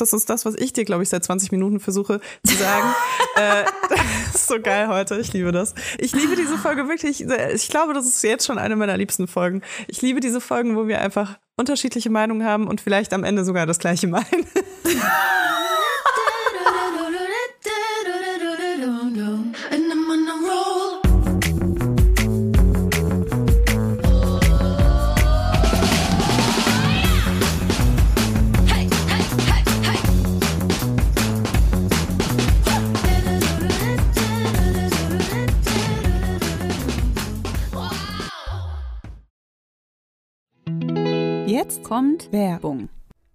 das ist das, was ich dir, glaube ich, seit 20 Minuten versuche zu sagen. äh, das ist so geil heute. Ich liebe das. Ich liebe diese Folge wirklich. Ich glaube, das ist jetzt schon eine meiner liebsten Folgen. Ich liebe diese Folgen, wo wir einfach unterschiedliche Meinungen haben und vielleicht am Ende sogar das gleiche meinen. kommt Werbung.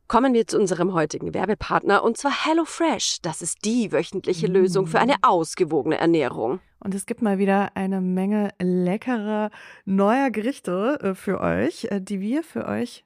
Kommen wir zu unserem heutigen Werbepartner und zwar HelloFresh. Das ist die wöchentliche mm. Lösung für eine ausgewogene Ernährung. Und es gibt mal wieder eine Menge leckerer neuer Gerichte äh, für euch, äh, die wir für euch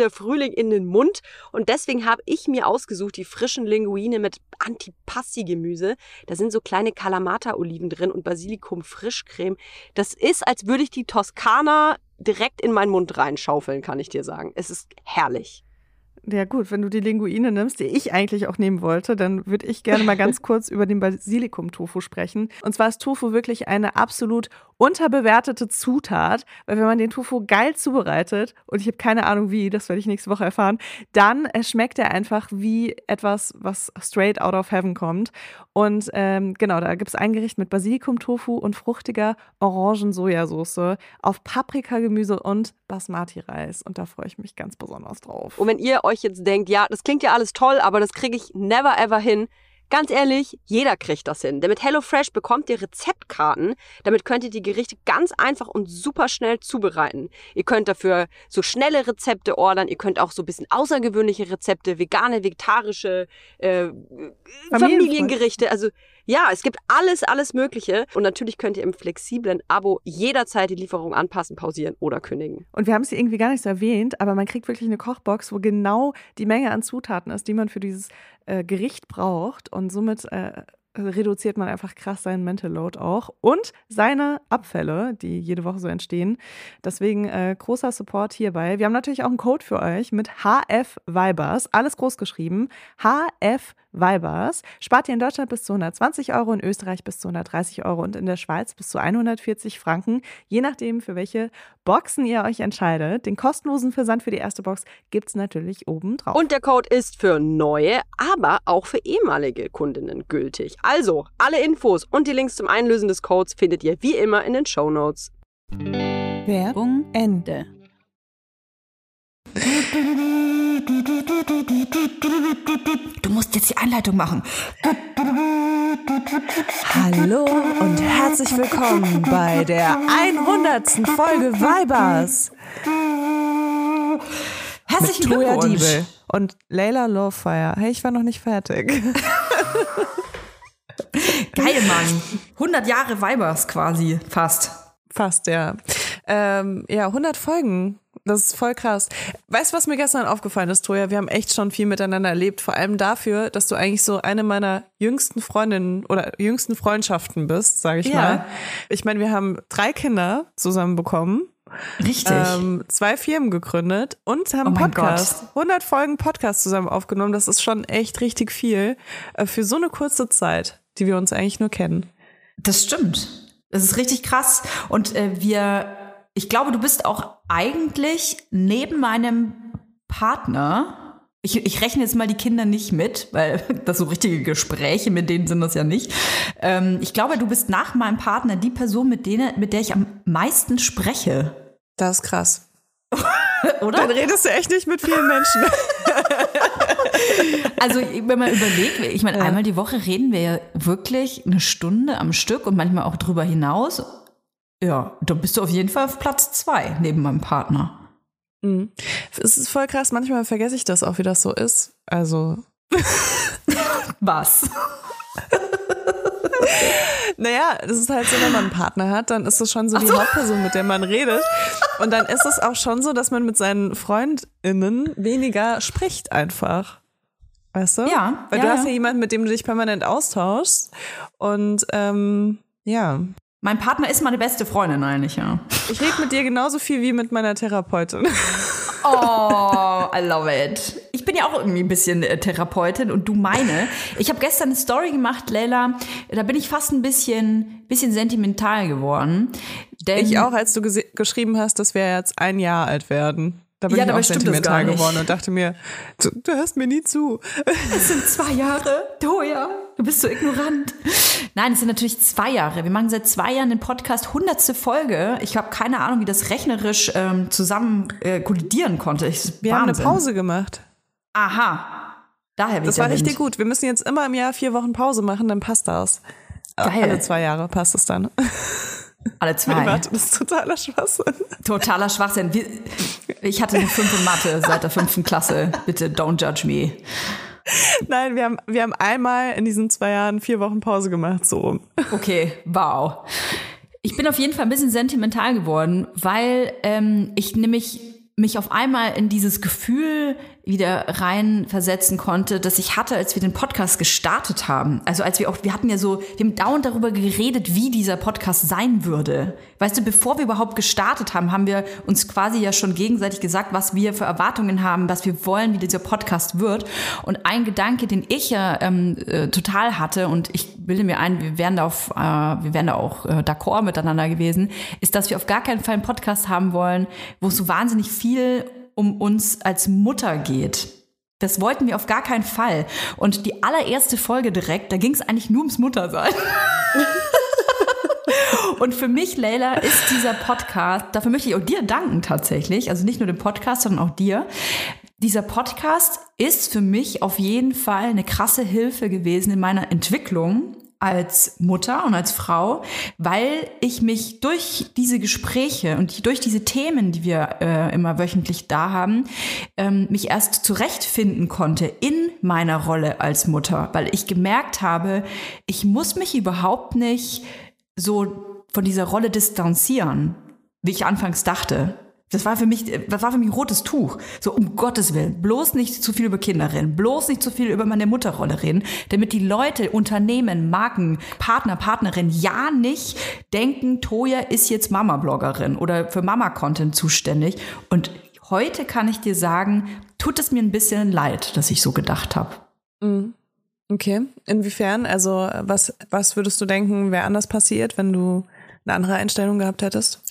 der Frühling in den Mund und deswegen habe ich mir ausgesucht die frischen Linguine mit Antipasti-Gemüse. Da sind so kleine Kal Kalamata-Oliven drin und Basilikum-Frischcreme. Das ist, als würde ich die Toskana direkt in meinen Mund reinschaufeln, kann ich dir sagen. Es ist herrlich. Ja gut, wenn du die Linguine nimmst, die ich eigentlich auch nehmen wollte, dann würde ich gerne mal ganz kurz über den Basilikum-Tofu sprechen. Und zwar ist Tofu wirklich eine absolut unterbewertete Zutat, weil wenn man den Tofu geil zubereitet, und ich habe keine Ahnung wie, das werde ich nächste Woche erfahren, dann äh, schmeckt er einfach wie etwas, was straight out of heaven kommt. Und ähm, genau, da gibt es ein Gericht mit Basilikum-Tofu und fruchtiger Orangen-Sojasauce auf Paprikagemüse und Basmati-Reis. Und da freue ich mich ganz besonders drauf. Und wenn ihr euch jetzt denkt, ja, das klingt ja alles toll, aber das kriege ich never ever hin, Ganz ehrlich, jeder kriegt das hin. Denn mit HelloFresh bekommt ihr Rezeptkarten. Damit könnt ihr die Gerichte ganz einfach und super schnell zubereiten. Ihr könnt dafür so schnelle Rezepte ordern. Ihr könnt auch so ein bisschen außergewöhnliche Rezepte, vegane, vegetarische, äh, Familiengerichte. Also ja, es gibt alles, alles Mögliche. Und natürlich könnt ihr im flexiblen Abo jederzeit die Lieferung anpassen, pausieren oder kündigen. Und wir haben es hier irgendwie gar nicht so erwähnt, aber man kriegt wirklich eine Kochbox, wo genau die Menge an Zutaten ist, die man für dieses äh, Gericht braucht. Und somit äh, reduziert man einfach krass seinen Mental Load auch und seine Abfälle, die jede Woche so entstehen. Deswegen äh, großer Support hierbei. Wir haben natürlich auch einen Code für euch mit HF Vibers, alles groß geschrieben. HF Vibers. Spart ihr in Deutschland bis zu 120 Euro, in Österreich bis zu 130 Euro und in der Schweiz bis zu 140 Franken, je nachdem, für welche Boxen ihr euch entscheidet. Den kostenlosen Versand für die erste Box gibt es natürlich oben drauf. Und der Code ist für neue, aber auch für ehemalige Kundinnen gültig. Also, alle Infos und die Links zum Einlösen des Codes findet ihr wie immer in den Show Notes. Werbung Ende. Du musst jetzt die Einleitung machen. Hallo und herzlich willkommen bei der 100. Folge Vibers. Herzlichen Mit Glückwunsch. Diebel und Layla Lowfire. Hey, ich war noch nicht fertig. Geil, Mann. 100 Jahre Vibers quasi, fast. Fast, ja. Ähm, ja, 100 Folgen. Das ist voll krass. Weißt du, was mir gestern aufgefallen ist, Toja? Wir haben echt schon viel miteinander erlebt. Vor allem dafür, dass du eigentlich so eine meiner jüngsten Freundinnen oder jüngsten Freundschaften bist, sage ich ja. mal. Ich meine, wir haben drei Kinder zusammen bekommen. Richtig. Ähm, zwei Firmen gegründet und haben oh Podcast. 100 Folgen Podcast zusammen aufgenommen. Das ist schon echt richtig viel äh, für so eine kurze Zeit, die wir uns eigentlich nur kennen. Das stimmt. Das ist richtig krass. Und äh, wir ich glaube, du bist auch eigentlich neben meinem Partner. Ich, ich rechne jetzt mal die Kinder nicht mit, weil das so richtige Gespräche mit denen sind das ja nicht. Ähm, ich glaube, du bist nach meinem Partner die Person, mit, denen, mit der ich am meisten spreche. Das ist krass. Oder? Dann redest du echt nicht mit vielen Menschen. also, wenn man überlegt, ich meine, ja. einmal die Woche reden wir ja wirklich eine Stunde am Stück und manchmal auch drüber hinaus. Ja, da bist du auf jeden Fall auf Platz zwei neben meinem Partner. Mhm. Es ist voll krass, manchmal vergesse ich das auch, wie das so ist. Also, Was? Naja, das ist halt so, wenn man einen Partner hat, dann ist das schon so die Hauptperson, mit der man redet. Und dann ist es auch schon so, dass man mit seinen FreundInnen weniger spricht einfach. Weißt du? Ja, Weil ja, du hast ja. jemanden, mit dem du dich permanent austauschst. Und ähm, ja. Mein Partner ist meine beste Freundin eigentlich, ja. Ich rede mit dir genauso viel wie mit meiner Therapeutin. Oh, I love it. Ich bin ja auch irgendwie ein bisschen äh, Therapeutin und du meine. Ich habe gestern eine Story gemacht, Leila. Da bin ich fast ein bisschen, bisschen sentimental geworden. Ich auch, als du geschrieben hast, dass wir jetzt ein Jahr alt werden. Da bin Ja, ich auch sentimental geworden und dachte mir, du, du hörst mir nie zu. Es sind zwei Jahre. Toja, du bist so ignorant. Nein, es sind natürlich zwei Jahre. Wir machen seit zwei Jahren den Podcast, hundertste Folge. Ich habe keine Ahnung, wie das rechnerisch ähm, zusammen äh, kollidieren konnte. Ich, Wir haben eine Wahnsinn. Pause gemacht. Aha. Daher Das war richtig Wind. gut. Wir müssen jetzt immer im Jahr vier Wochen Pause machen, dann passt das. Geil. Alle zwei Jahre passt es dann. Alle zwei. Warte, das ist totaler Schwachsinn. Totaler Schwachsinn. Ich hatte eine 5 in Mathe seit der fünften Klasse. Bitte don't judge me. Nein, wir haben, wir haben einmal in diesen zwei Jahren vier Wochen Pause gemacht, so rum. Okay, wow. Ich bin auf jeden Fall ein bisschen sentimental geworden, weil ähm, ich nämlich mich auf einmal in dieses Gefühl wieder reinversetzen konnte, das ich hatte, als wir den Podcast gestartet haben. Also als wir auch, wir hatten ja so, wir haben dauernd darüber geredet, wie dieser Podcast sein würde. Weißt du, bevor wir überhaupt gestartet haben, haben wir uns quasi ja schon gegenseitig gesagt, was wir für Erwartungen haben, was wir wollen, wie dieser Podcast wird. Und ein Gedanke, den ich ja ähm, äh, total hatte, und ich bilde mir ein, wir wären da auf, äh, wir wären da auch äh, d'accord miteinander gewesen, ist, dass wir auf gar keinen Fall einen Podcast haben wollen, wo es so wahnsinnig viel um uns als Mutter geht. Das wollten wir auf gar keinen Fall. Und die allererste Folge direkt, da ging es eigentlich nur ums Muttersein. Und für mich, Leila, ist dieser Podcast, dafür möchte ich auch dir danken tatsächlich, also nicht nur dem Podcast, sondern auch dir. Dieser Podcast ist für mich auf jeden Fall eine krasse Hilfe gewesen in meiner Entwicklung als Mutter und als Frau, weil ich mich durch diese Gespräche und durch diese Themen, die wir äh, immer wöchentlich da haben, ähm, mich erst zurechtfinden konnte in meiner Rolle als Mutter, weil ich gemerkt habe, ich muss mich überhaupt nicht so von dieser Rolle distanzieren, wie ich anfangs dachte. Das war für mich, das war für mich ein rotes Tuch. So um Gottes Willen, bloß nicht zu viel über Kinder reden, bloß nicht zu viel über meine Mutterrolle reden, damit die Leute, Unternehmen, Marken, Partner, Partnerin ja nicht denken, Toja ist jetzt Mama-Bloggerin oder für Mama-Content zuständig. Und heute kann ich dir sagen, tut es mir ein bisschen leid, dass ich so gedacht habe. Okay. Inwiefern? Also, was, was würdest du denken, wäre anders passiert, wenn du eine andere Einstellung gehabt hättest?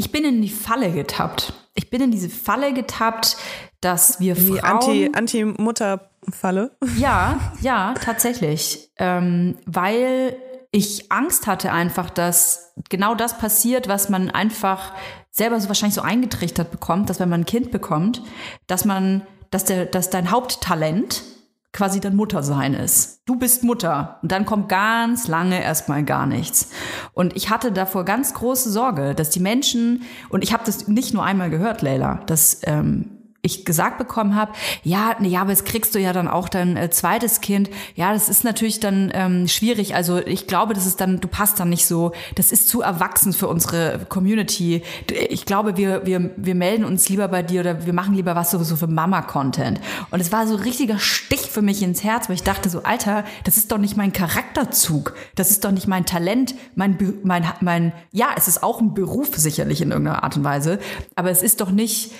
Ich bin in die Falle getappt. Ich bin in diese Falle getappt, dass wir Die Frauen... Anti- Anti-Mutter-Falle. Ja, ja, tatsächlich. Ähm, weil ich Angst hatte einfach, dass genau das passiert, was man einfach selber so wahrscheinlich so eingetrichtert bekommt, dass wenn man ein Kind bekommt, dass man, dass der, dass dein Haupttalent quasi dann Muttersein ist. Du bist Mutter und dann kommt ganz lange erstmal gar nichts. Und ich hatte davor ganz große Sorge, dass die Menschen, und ich habe das nicht nur einmal gehört, Leila, dass ähm, ich gesagt bekommen habe, ja, nee, ja, aber jetzt kriegst du ja dann auch dein äh, zweites Kind. Ja, das ist natürlich dann ähm, schwierig. Also ich glaube, das ist dann, du passt dann nicht so. Das ist zu erwachsen für unsere Community. Ich glaube, wir, wir, wir melden uns lieber bei dir oder wir machen lieber was sowieso für Mama-Content. Und es war so ein richtiger Stich für mich ins Herz, weil ich dachte so, Alter, das ist doch nicht mein Charakterzug. Das ist doch nicht mein Talent, mein, mein, mein, ja, es ist auch ein Beruf sicherlich in irgendeiner Art und Weise. Aber es ist doch nicht,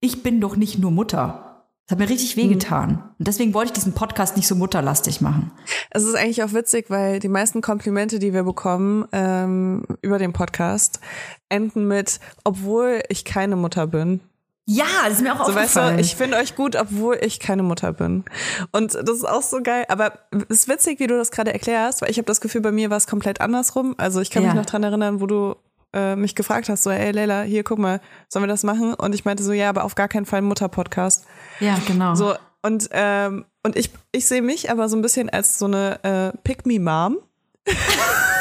ich bin doch nicht nur Mutter. Das hat mir richtig wehgetan. Und deswegen wollte ich diesen Podcast nicht so mutterlastig machen. Es ist eigentlich auch witzig, weil die meisten Komplimente, die wir bekommen ähm, über den Podcast, enden mit, obwohl ich keine Mutter bin. Ja, das ist mir auch So weißt aufgefallen. du, ich finde euch gut, obwohl ich keine Mutter bin. Und das ist auch so geil. Aber es ist witzig, wie du das gerade erklärst, weil ich habe das Gefühl, bei mir war es komplett andersrum. Also ich kann Ja. mich noch dran erinnern, wo du äh, mich gefragt hast, so, ey Leila, hier, guck mal, sollen wir das machen? Und ich meinte so, ja, aber auf gar keinen Fall Mutter-Podcast. ja, genau. So, und, ähm, und ich, ich sehe mich aber so ein bisschen als so eine äh, Pick-Me-Mom.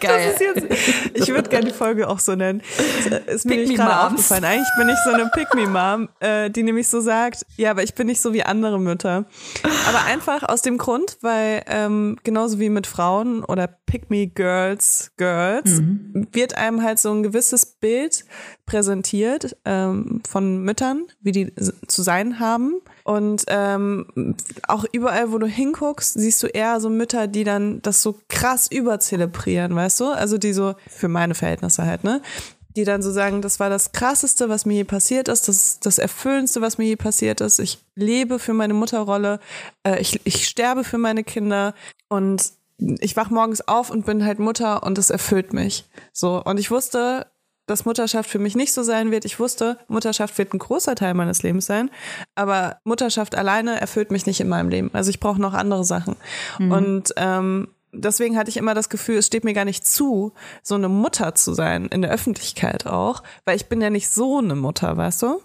Geil. Jetzt, ich würde gerne die Folge auch so nennen. Ist mir nicht gerade aufgefallen. Eigentlich bin ich so eine Pick-Me-Mom, äh, die nämlich so sagt, ja, aber ich bin nicht so wie andere Mütter. Aber einfach aus dem Grund, weil ähm, genauso wie mit Frauen oder Pick-Me-Girls, Girls, wird einem halt so ein gewisses Bild präsentiert ähm, von Müttern, wie die zu sein haben. Und ähm, auch überall, wo du hinguckst, siehst du eher so Mütter, die dann das so krass überzelebrieren, weißt du? Also die so, für meine Verhältnisse halt, ne? Die dann so sagen, das war das Krasseste, was mir je passiert ist, das ist das Erfüllendste, was mir je passiert ist. Ich lebe für meine Mutterrolle, äh, ich, ich sterbe für meine Kinder und ich wach morgens auf und bin halt Mutter und das erfüllt mich. So. Und ich wusste, dass Mutterschaft für mich nicht so sein wird. Ich wusste, Mutterschaft wird ein großer Teil meines Lebens sein, aber Mutterschaft alleine erfüllt mich nicht in meinem Leben. Also ich brauche noch andere Sachen. Und ähm, deswegen hatte ich immer das Gefühl, es steht mir gar nicht zu, so eine Mutter zu sein, in der Öffentlichkeit auch, weil ich bin ja nicht so eine Mutter, weißt du?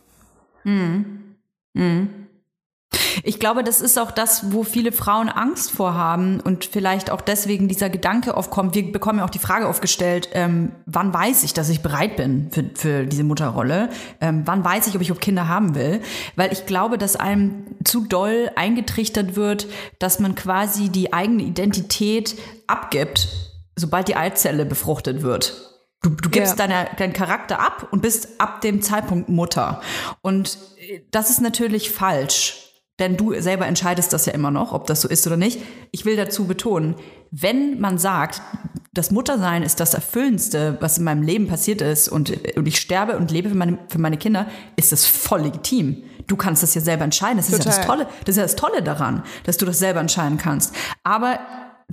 Ich glaube, das ist auch das, wo viele Frauen Angst vorhaben und vielleicht auch deswegen dieser Gedanke aufkommt. Wir bekommen ja auch die Frage aufgestellt, ähm, wann weiß ich, dass ich bereit bin für, für diese Mutterrolle? Ähm, wann weiß ich, ob ich überhaupt Kinder haben will? Weil ich glaube, dass einem zu doll eingetrichtert wird, dass man quasi die eigene Identität abgibt, sobald die Eizelle befruchtet wird. Du, du gibst Ja. deine, deinen Charakter ab und bist ab dem Zeitpunkt Mutter. Und äh, das ist natürlich falsch. Denn du selber entscheidest das ja immer noch, ob das so ist oder nicht. Ich will dazu betonen, wenn man sagt, das Muttersein ist das Erfüllendste, was in meinem Leben passiert ist und, und ich sterbe und lebe für meine, für meine Kinder, ist das voll legitim. Du kannst das ja selber entscheiden. Das ist ja das Total. Tolle, das ist ja das Tolle daran, dass du das selber entscheiden kannst. Aber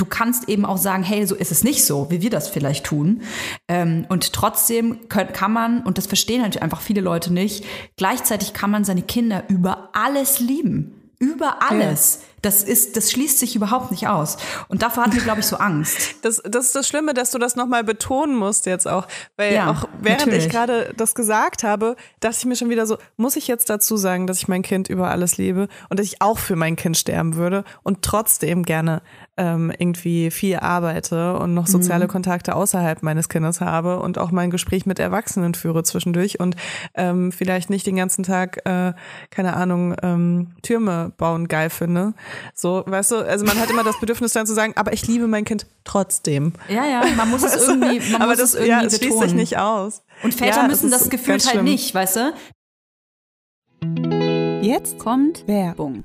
du kannst eben auch sagen, hey, so ist es nicht so, wie wir das vielleicht tun. Ähm, und trotzdem können, kann man, und das verstehen halt einfach viele Leute nicht, gleichzeitig kann man seine Kinder über alles lieben. Über alles. Das ist, das schließt sich überhaupt nicht aus. Und davor hatten wir, glaube ich, so Angst. Das, das ist das Schlimme, dass du das nochmal betonen musst jetzt auch. Weil Ja, auch während natürlich. ich gerade das gesagt habe, dachte ich mir schon wieder so, muss ich jetzt dazu sagen, dass ich mein Kind über alles liebe und dass ich auch für mein Kind sterben würde und trotzdem gerne ähm, irgendwie viel arbeite und noch soziale Mhm. Kontakte außerhalb meines Kindes habe und auch mein Gespräch mit Erwachsenen führe zwischendurch und ähm, vielleicht nicht den ganzen Tag, äh, keine Ahnung, ähm, Türme bauen geil finde. So, weißt du, also man hat immer das Bedürfnis dann zu sagen, aber ich liebe mein Kind trotzdem. Ja, ja, man muss es irgendwie, man aber muss das es irgendwie ja, es schließt sich nicht aus. Und Väter Ja, müssen das gefühlt halt schlimm. nicht, weißt du? Jetzt kommt Werbung.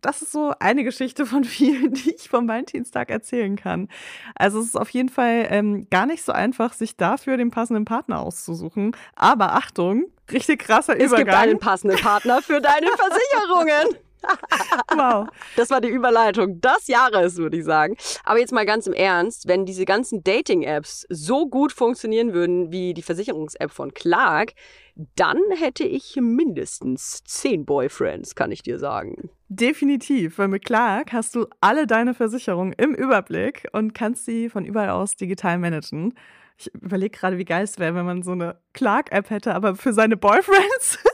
das ist so eine Geschichte von vielen, die ich vom Valentinstag erzählen kann. Also es ist auf jeden Fall ähm, gar nicht so einfach, sich dafür den passenden Partner auszusuchen. Aber Achtung, richtig krasser es gibt Übergang. einen passenden Partner für deine Versicherungen. wow. Das war die Überleitung des Jahres, würde ich sagen. Aber jetzt mal ganz im Ernst, wenn diese ganzen Dating-Apps so gut funktionieren würden wie die Versicherungs-App von Clark, dann hätte ich mindestens zehn Boyfriends, kann ich dir sagen. Definitiv, weil mit Clark hast du alle deine Versicherungen im Überblick und kannst sie von überall aus digital managen. Ich überlege gerade, wie geil es wäre, wenn man so eine Clark-App hätte, aber für seine Boyfriends.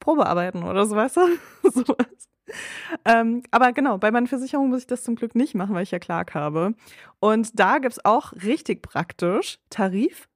Probearbeiten oder so, weißt du? Sowas. Ähm, aber genau, bei meinen Versicherungen muss ich das zum Glück nicht machen, weil ich ja Clark habe. Und da gibt es auch richtig praktisch Tarif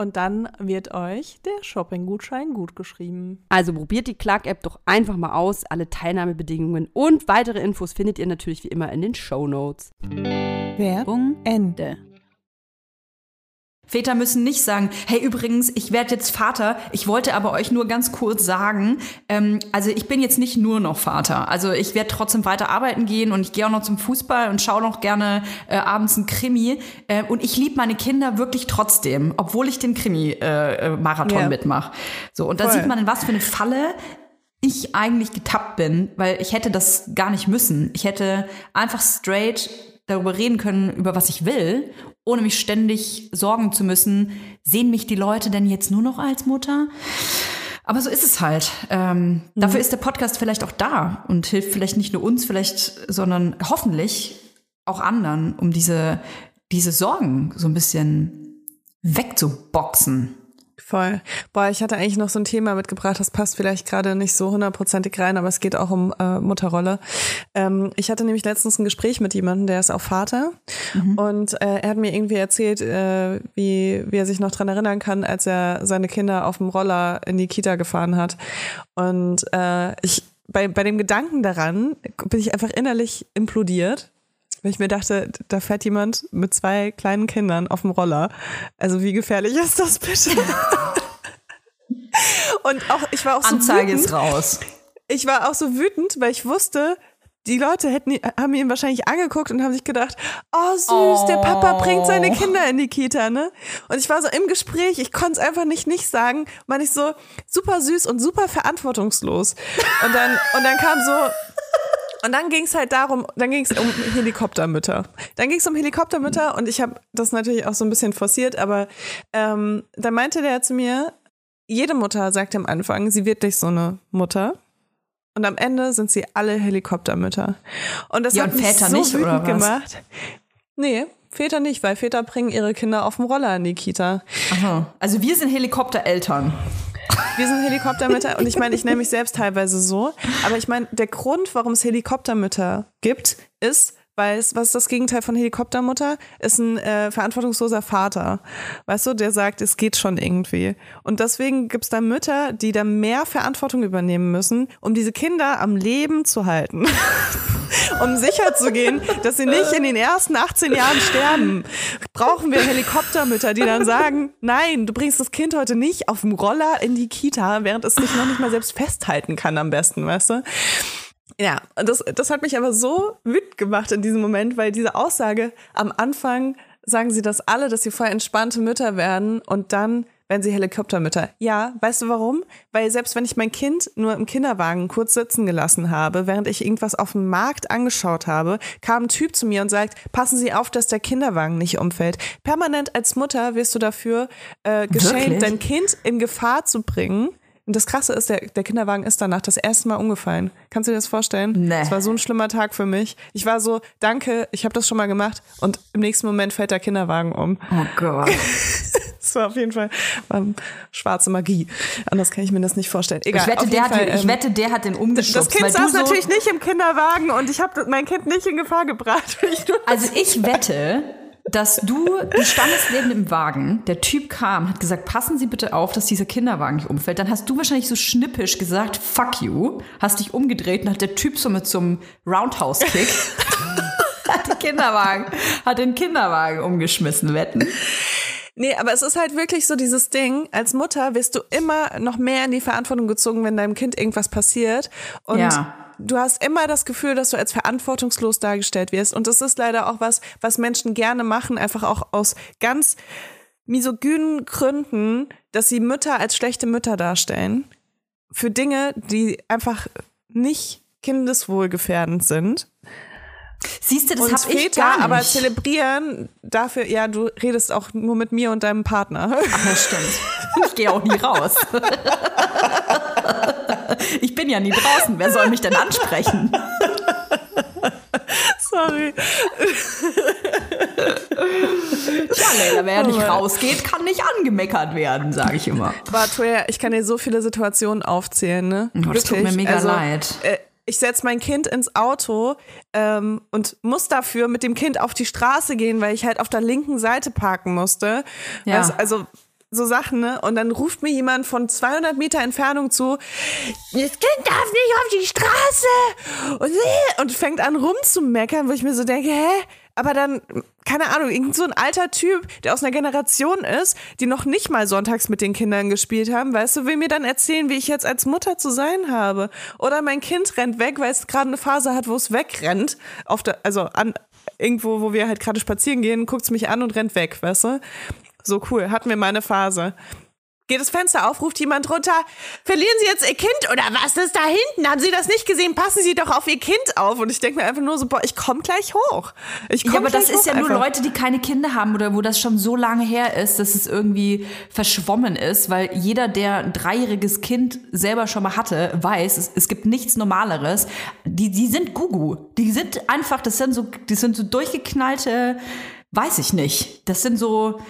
Und dann wird euch der Shopping-Gutschein gut geschrieben. Also probiert die Clark-App doch einfach mal aus. Alle Teilnahmebedingungen und weitere Infos findet ihr natürlich wie immer in den Show Notes. Werbung Ende. Väter müssen nicht sagen, hey übrigens, ich werde jetzt Vater. Ich wollte aber euch nur ganz kurz sagen, ähm, also ich bin jetzt nicht nur noch Vater. Also ich werde trotzdem weiter arbeiten gehen und ich gehe auch noch zum Fußball und schaue noch gerne äh, abends ein Krimi. Äh, und ich liebe meine Kinder wirklich trotzdem, obwohl ich den Krimi-Marathon äh, Ja. mitmache. So, und da Voll. sieht man, in was für eine Falle ich eigentlich getappt bin, weil ich hätte das gar nicht müssen. Ich hätte einfach straight darüber reden können, über was ich will, ohne mich ständig sorgen zu müssen, sehen mich die Leute denn jetzt nur noch als Mutter? Aber so ist es halt. Ähm, Dafür ist der Podcast vielleicht auch da und hilft vielleicht nicht nur uns, vielleicht, sondern hoffentlich auch anderen, um diese, diese Sorgen so ein bisschen wegzuboxen. Voll. Boah, ich hatte eigentlich noch so ein Thema mitgebracht, das passt vielleicht gerade nicht so hundertprozentig rein, aber es geht auch um äh, Mutterrolle. Ähm, ich hatte nämlich letztens ein Gespräch mit jemandem, der ist auch Vater und äh, er hat mir irgendwie erzählt, äh, wie, wie er sich noch dran erinnern kann, als er seine Kinder auf dem Roller in die Kita gefahren hat. Und äh, ich bei, bei dem Gedanken daran bin ich einfach innerlich implodiert. Weil ich mir dachte, da fährt jemand mit zwei kleinen Kindern auf dem Roller. Also wie gefährlich ist das bitte? Und auch, ich war auch so Anzeige wütend. ist raus. Ich war auch so wütend, weil ich wusste, die Leute hätten, haben ihn wahrscheinlich angeguckt und haben sich gedacht, oh süß, der Papa bringt seine Kinder in die Kita, ne? Und ich war so im Gespräch, ich konnte es einfach nicht nicht sagen, meine ich so super süß und super verantwortungslos. Und dann, und dann kam so, und dann ging es halt darum, dann ging es um Helikoptermütter. Dann ging es um Helikoptermütter und ich habe das natürlich auch so ein bisschen forciert, aber ähm, dann meinte der zu mir, jede Mutter sagt am Anfang, sie wird nicht so eine Mutter. Und am Ende sind sie alle Helikoptermütter. Und das Ja, hat und mich Väter so nicht, wütend oder was? gemacht. Nee, Väter nicht, weil Väter bringen ihre Kinder auf dem Roller in die Kita. Aha. Also wir sind Helikoptereltern. Wir sind Helikoptermütter und ich meine, ich nenne mich selbst teilweise so. Aber ich meine, der Grund, warum es Helikoptermütter gibt, ist, weil es, was ist das Gegenteil von Helikoptermutter? Ist ein äh, verantwortungsloser Vater. Weißt du, der sagt, es geht schon irgendwie. Und deswegen gibt es da Mütter, die da mehr Verantwortung übernehmen müssen, um diese Kinder am Leben zu halten. um sicher zu gehen, dass sie nicht in den ersten 18 Jahren sterben, brauchen wir Helikoptermütter, die dann sagen, nein, du bringst das Kind heute nicht auf dem Roller in die Kita, während es sich noch nicht mal selbst festhalten kann am besten, weißt du? Ja, das, das hat mich aber so wütend gemacht in diesem Moment, weil diese Aussage am Anfang sagen sie das alle, dass sie voll entspannte Mütter werden und dann wenn sie Helikoptermütter. Ja, weißt du warum? Weil selbst wenn ich mein Kind nur im Kinderwagen kurz sitzen gelassen habe, während ich irgendwas auf dem Markt angeschaut habe, kam ein Typ zu mir und sagt, passen Sie auf, dass der Kinderwagen nicht umfällt. Permanent als Mutter wirst du dafür äh, geschämt, Wirklich? dein Kind in Gefahr zu bringen. Und das Krasse ist, der, der Kinderwagen ist danach das erste Mal umgefallen. Kannst du dir das vorstellen? Nee. Es war so ein schlimmer Tag für mich. Ich war so, danke, ich habe das schon mal gemacht. Und im nächsten Moment fällt der Kinderwagen um. Oh Gott. Das war auf jeden Fall ähm, schwarze Magie. Anders kann ich mir das nicht vorstellen. Egal. Ich wette, der hat, Fall, den, ich ähm, wette, der hat den umgeschubst. das Kind saß so, natürlich nicht im Kinderwagen und ich habe mein Kind nicht in Gefahr gebracht. Ich Also ich wette, dass du, du standest neben dem Wagen, der Typ kam, hat gesagt, passen Sie bitte auf, dass dieser Kinderwagen nicht umfällt. Dann hast du wahrscheinlich so schnippisch gesagt, fuck you, hast dich umgedreht und hat der Typ so mit so einem Roundhouse-Kick hat, den Kinderwagen, hat den Kinderwagen umgeschmissen, wetten. Nee, aber es ist halt wirklich so dieses Ding, als Mutter wirst du immer noch mehr in die Verantwortung gezogen, wenn deinem Kind irgendwas passiert. Und Ja. Du hast immer das Gefühl, dass du als verantwortungslos dargestellt wirst. Und das ist leider auch was, was Menschen gerne machen, einfach auch aus ganz misogynen Gründen, dass sie Mütter als schlechte Mütter darstellen. Für Dinge, die einfach nicht kindeswohlgefährdend sind. Siehst du, das und hab ich gar nicht. aber zelebrieren dafür, ja, du redest auch nur mit mir und deinem Partner. Ach, das stimmt. Ich gehe auch nie raus. Ich bin ja nie draußen. Wer soll mich denn ansprechen? Sorry. Tja, Leila, wer nicht rausgeht, kann nicht angemeckert werden, sage ich immer. Aber Toya, ich kann dir so viele Situationen aufzählen, ne? Oh, das tut mir mega leid. Äh, ich setze mein Kind ins Auto ähm, und muss dafür mit dem Kind auf die Straße gehen, weil ich halt auf der linken Seite parken musste. Ja. Weißt, also so Sachen, ne? Und dann ruft mir jemand von 200 Meter Entfernung zu, das Kind darf nicht auf die Straße und, äh, und fängt an rumzumeckern, wo ich mir so denke, hä? Aber dann, keine Ahnung, irgend so ein alter Typ, der aus einer Generation ist, die noch nicht mal sonntags mit den Kindern gespielt haben, weißt du, will mir dann erzählen, wie ich jetzt als Mutter zu sein habe. Oder mein Kind rennt weg, weil es gerade eine Phase hat, wo es wegrennt, auf der, also an, irgendwo, wo wir halt gerade spazieren gehen, guckt es mich an und rennt weg, weißt du? So cool, hatten wir mal eine Phase. Geht das Fenster auf, ruft jemand runter, verlieren Sie jetzt Ihr Kind oder was ist da hinten? Haben Sie das nicht gesehen? Passen Sie doch auf Ihr Kind auf. Und ich denke mir einfach nur so, boah, ich komme gleich hoch. Ich komm Ja, aber das ist ja hoch nur einfach. Leute, die keine Kinder haben oder wo das schon so lange her ist, dass es irgendwie verschwommen ist, weil jeder, der ein dreijähriges Kind selber schon mal hatte, weiß, es, es gibt nichts Normaleres. Die, die sind Gugu. Die sind einfach, das sind so, die sind so durchgeknallte, weiß ich nicht. Das sind so,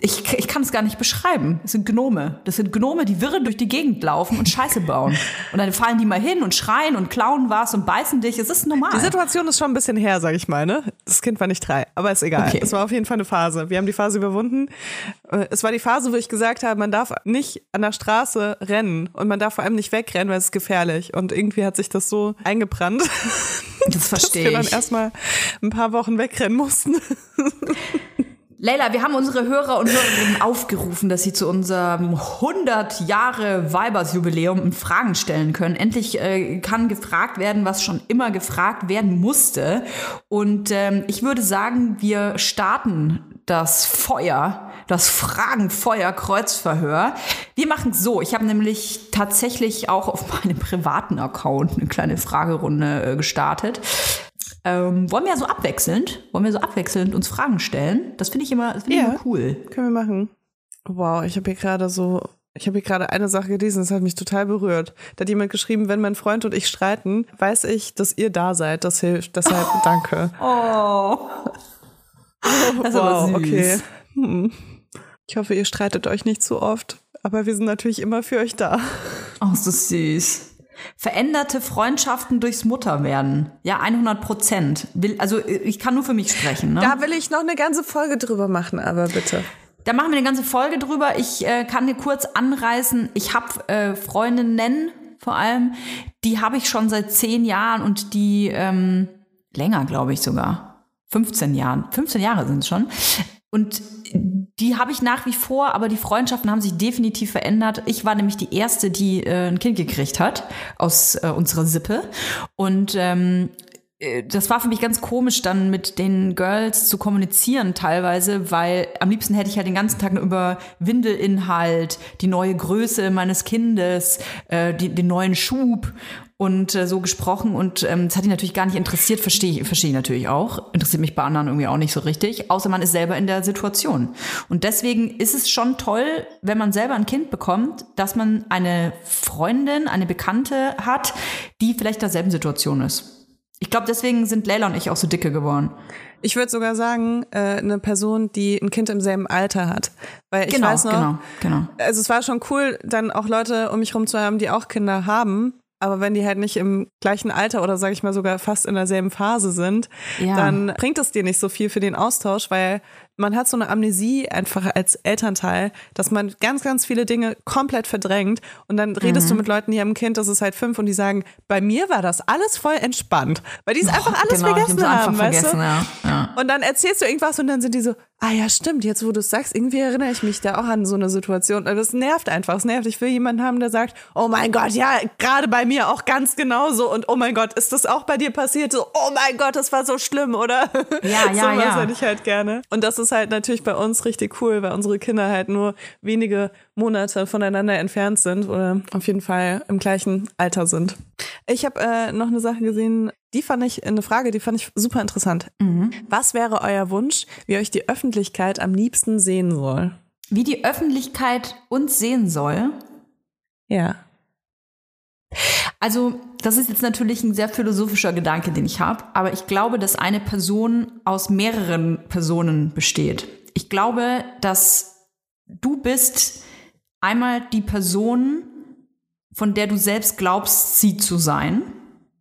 ich, ich kann es gar nicht beschreiben. Das sind Gnome. Das sind Gnome, die wirre durch die Gegend laufen und Scheiße bauen. Und dann fallen die mal hin und schreien und klauen was und beißen dich. Es ist normal. Die Situation ist schon ein bisschen her, sag ich mal, ne? Das Kind war nicht drei, aber ist egal. Okay. Es war auf jeden Fall eine Phase. Wir haben die Phase überwunden. Äh, Es war die Phase, wo ich gesagt habe, man darf nicht an der Straße rennen und man darf vor allem nicht wegrennen, weil es ist gefährlich. Und irgendwie hat sich das so eingebrannt, das dass verstehe wir dann ich. erstmal ein paar Wochen wegrennen mussten. Leila, wir haben unsere Hörer und Hörerinnen aufgerufen, dass sie zu unserem 100 Jahre Weibers-Jubiläum Fragen stellen können. Endlich äh, kann gefragt werden, was schon immer gefragt werden musste. Und ähm, ich würde sagen, wir starten das Feuer, das Fragenfeuer-Kreuzverhör. Wir machen es so. Ich habe nämlich tatsächlich auch auf meinem privaten Account eine kleine Fragerunde äh, gestartet. Ähm, wollen wir so abwechselnd, wollen wir so abwechselnd uns Fragen stellen? Das finde ich immer, das finde ich Ja. immer cool. Können wir machen. Wow, ich habe hier gerade so, ich habe hier gerade eine Sache gelesen, das hat mich total berührt. Da hat jemand geschrieben, wenn mein Freund und ich streiten, weiß ich, dass ihr da seid. Das hilft. Deshalb danke. Oh. Das ist süß. okay. Hm. Ich hoffe, ihr streitet euch nicht zu oft, aber wir sind natürlich immer für euch da. Oh, das süß. Veränderte Freundschaften durchs Mutterwerden. Ja, 100 Prozent. Also ich kann nur für mich sprechen. Ne? Da will ich noch eine ganze Folge drüber machen, aber bitte. Da machen wir eine ganze Folge drüber. Ich äh, kann dir kurz anreißen. Ich habe äh, Freundinnen vor allem, die habe ich schon seit zehn Jahren und die ähm, länger, glaube ich sogar. 15 Jahren. 15 Jahre sind es schon. Und die habe ich nach wie vor, aber die Freundschaften haben sich definitiv verändert. Ich war nämlich die erste, die äh, ein Kind gekriegt hat aus äh, unserer Sippe. Und ähm, äh, das war für mich ganz komisch, dann mit den Girls zu kommunizieren teilweise, weil am liebsten hätte ich halt den ganzen Tag nur über Windelinhalt, die neue Größe meines Kindes, äh, die, den neuen Schub und äh, so gesprochen und ähm, das hat ihn natürlich gar nicht interessiert, verstehe ich, verstehe ich natürlich auch. Interessiert mich bei anderen irgendwie auch nicht so richtig, außer man ist selber in der Situation. Und deswegen ist es schon toll, wenn man selber ein Kind bekommt, dass man eine Freundin, eine Bekannte hat, die vielleicht derselben Situation ist. Ich glaube, deswegen sind Leila und ich auch so dicke geworden. Ich würde sogar sagen, äh, eine Person, die ein Kind im selben Alter hat. Weil ich genau, weiß noch, genau, genau. also es war schon cool, dann auch Leute um mich rum zu haben, die auch Kinder haben. Aber wenn die halt nicht im gleichen Alter oder sage ich mal sogar fast in derselben Phase sind, Ja. dann bringt es dir nicht so viel für den Austausch, weil man hat so eine Amnesie einfach als Elternteil, dass man ganz, ganz viele Dinge komplett verdrängt und dann redest du Mhm. mit Leuten, die haben ein Kind, das ist halt fünf und die sagen, bei mir war das alles voll entspannt, weil die es einfach alles genau, vergessen haben's haben, einfach weißt vergessen, du? ja. ja. Und dann erzählst du irgendwas und dann sind die so, ah ja, stimmt, jetzt wo du es sagst, irgendwie erinnere ich mich da auch an so eine Situation. Also Das nervt einfach, es nervt. Ich will jemanden haben, der sagt, oh mein Gott, ja, gerade bei mir auch ganz genauso und oh mein Gott, ist das auch bei dir passiert? So, oh mein Gott, das war so schlimm, oder? Ja, ja, so was ja. hätte ich halt gerne. Und das ist halt natürlich bei uns richtig cool, weil unsere Kinder halt nur wenige Monate voneinander entfernt sind oder auf jeden Fall im gleichen Alter sind. Ich habe äh, noch eine Sache gesehen, die fand ich, eine Frage, die fand ich super interessant. Mhm. Was wäre euer Wunsch, wie euch die Öffentlichkeit am liebsten sehen soll? Wie die Öffentlichkeit uns sehen soll. Ja. Also, das ist jetzt natürlich ein sehr philosophischer Gedanke, den ich habe, aber ich glaube, dass eine Person aus mehreren Personen besteht. Ich glaube, dass du bist einmal die Person, von der du selbst glaubst, sie zu sein.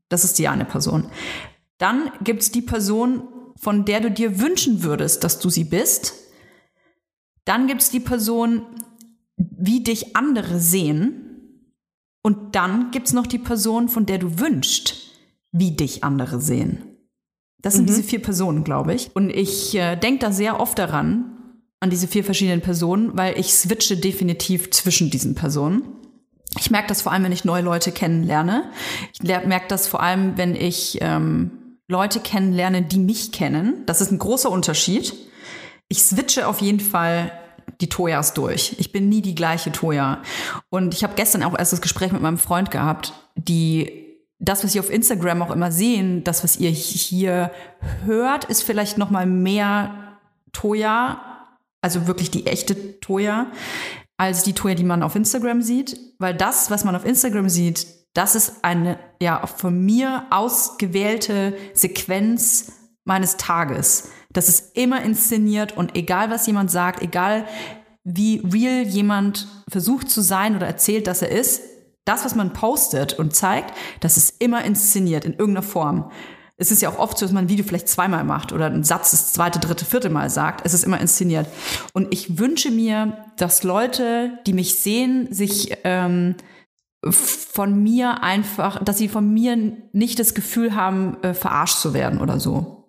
Das ist die eine Person. Dann gibt es die Person, von der du dir wünschen würdest, dass du sie bist. Dann gibt es die Person, wie dich andere sehen. Und dann gibt's noch die Person, von der du wünschst, wie dich andere sehen. Das sind diese vier Personen, glaube ich. Und ich äh, denke da sehr oft daran, an diese vier verschiedenen Personen, weil ich switche definitiv zwischen diesen Personen. Ich merke das vor allem, wenn ich neue Leute kennenlerne. Ich merke das vor allem, wenn ich ähm, Leute kennenlerne, die mich kennen. Das ist ein großer Unterschied. Ich switche auf jeden Fall die Toyas durch. Ich bin nie die gleiche Toya. Und ich habe gestern auch erst das Gespräch mit meinem Freund gehabt, die das, was sie auf Instagram auch immer sehen, das, was ihr hier hört, ist vielleicht noch mal mehr Toya, also wirklich die echte Toya, als die Toya, die man auf Instagram sieht. Weil das, was man auf Instagram sieht, das ist eine ja von mir ausgewählte Sequenz meines Tages. Das ist immer inszeniert und egal was jemand sagt, egal wie real jemand versucht zu sein oder erzählt, dass er ist, das, was man postet und zeigt, das ist immer inszeniert in irgendeiner Form. Es ist ja auch oft so, dass man ein Video vielleicht zweimal macht oder einen Satz das zweite, dritte, vierte Mal sagt. Es ist immer inszeniert. Und ich wünsche mir, dass Leute, die mich sehen, sich ähm, von mir einfach, dass sie von mir nicht das Gefühl haben, äh, verarscht zu werden oder so.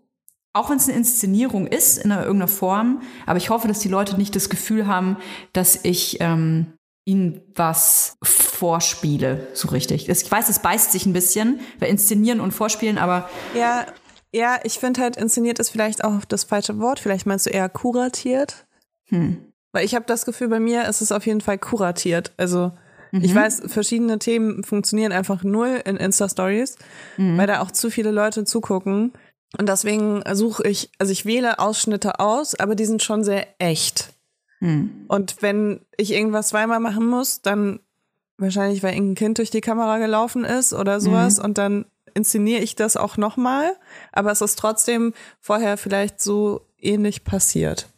Auch wenn es eine Inszenierung ist, in einer, irgendeiner Form, aber ich hoffe, dass die Leute nicht das Gefühl haben, dass ich ähm, ihnen was vorspiele, so richtig. Ich weiß, es beißt sich ein bisschen, bei Inszenieren und Vorspielen, aber Ja, ja, ich finde halt, inszeniert ist vielleicht auch das falsche Wort. Vielleicht meinst du eher kuratiert. hm, Weil ich habe das Gefühl, bei mir ist es auf jeden Fall kuratiert. Also ich weiß, verschiedene Themen funktionieren einfach null in Insta-Stories, weil da auch zu viele Leute zugucken. Und deswegen suche ich, also ich wähle Ausschnitte aus, aber die sind schon sehr echt. hm. Und wenn ich irgendwas zweimal machen muss, dann wahrscheinlich, weil irgendein Kind durch die Kamera gelaufen ist oder sowas und dann inszeniere ich das auch nochmal, aber es ist trotzdem vorher vielleicht so ähnlich passiert.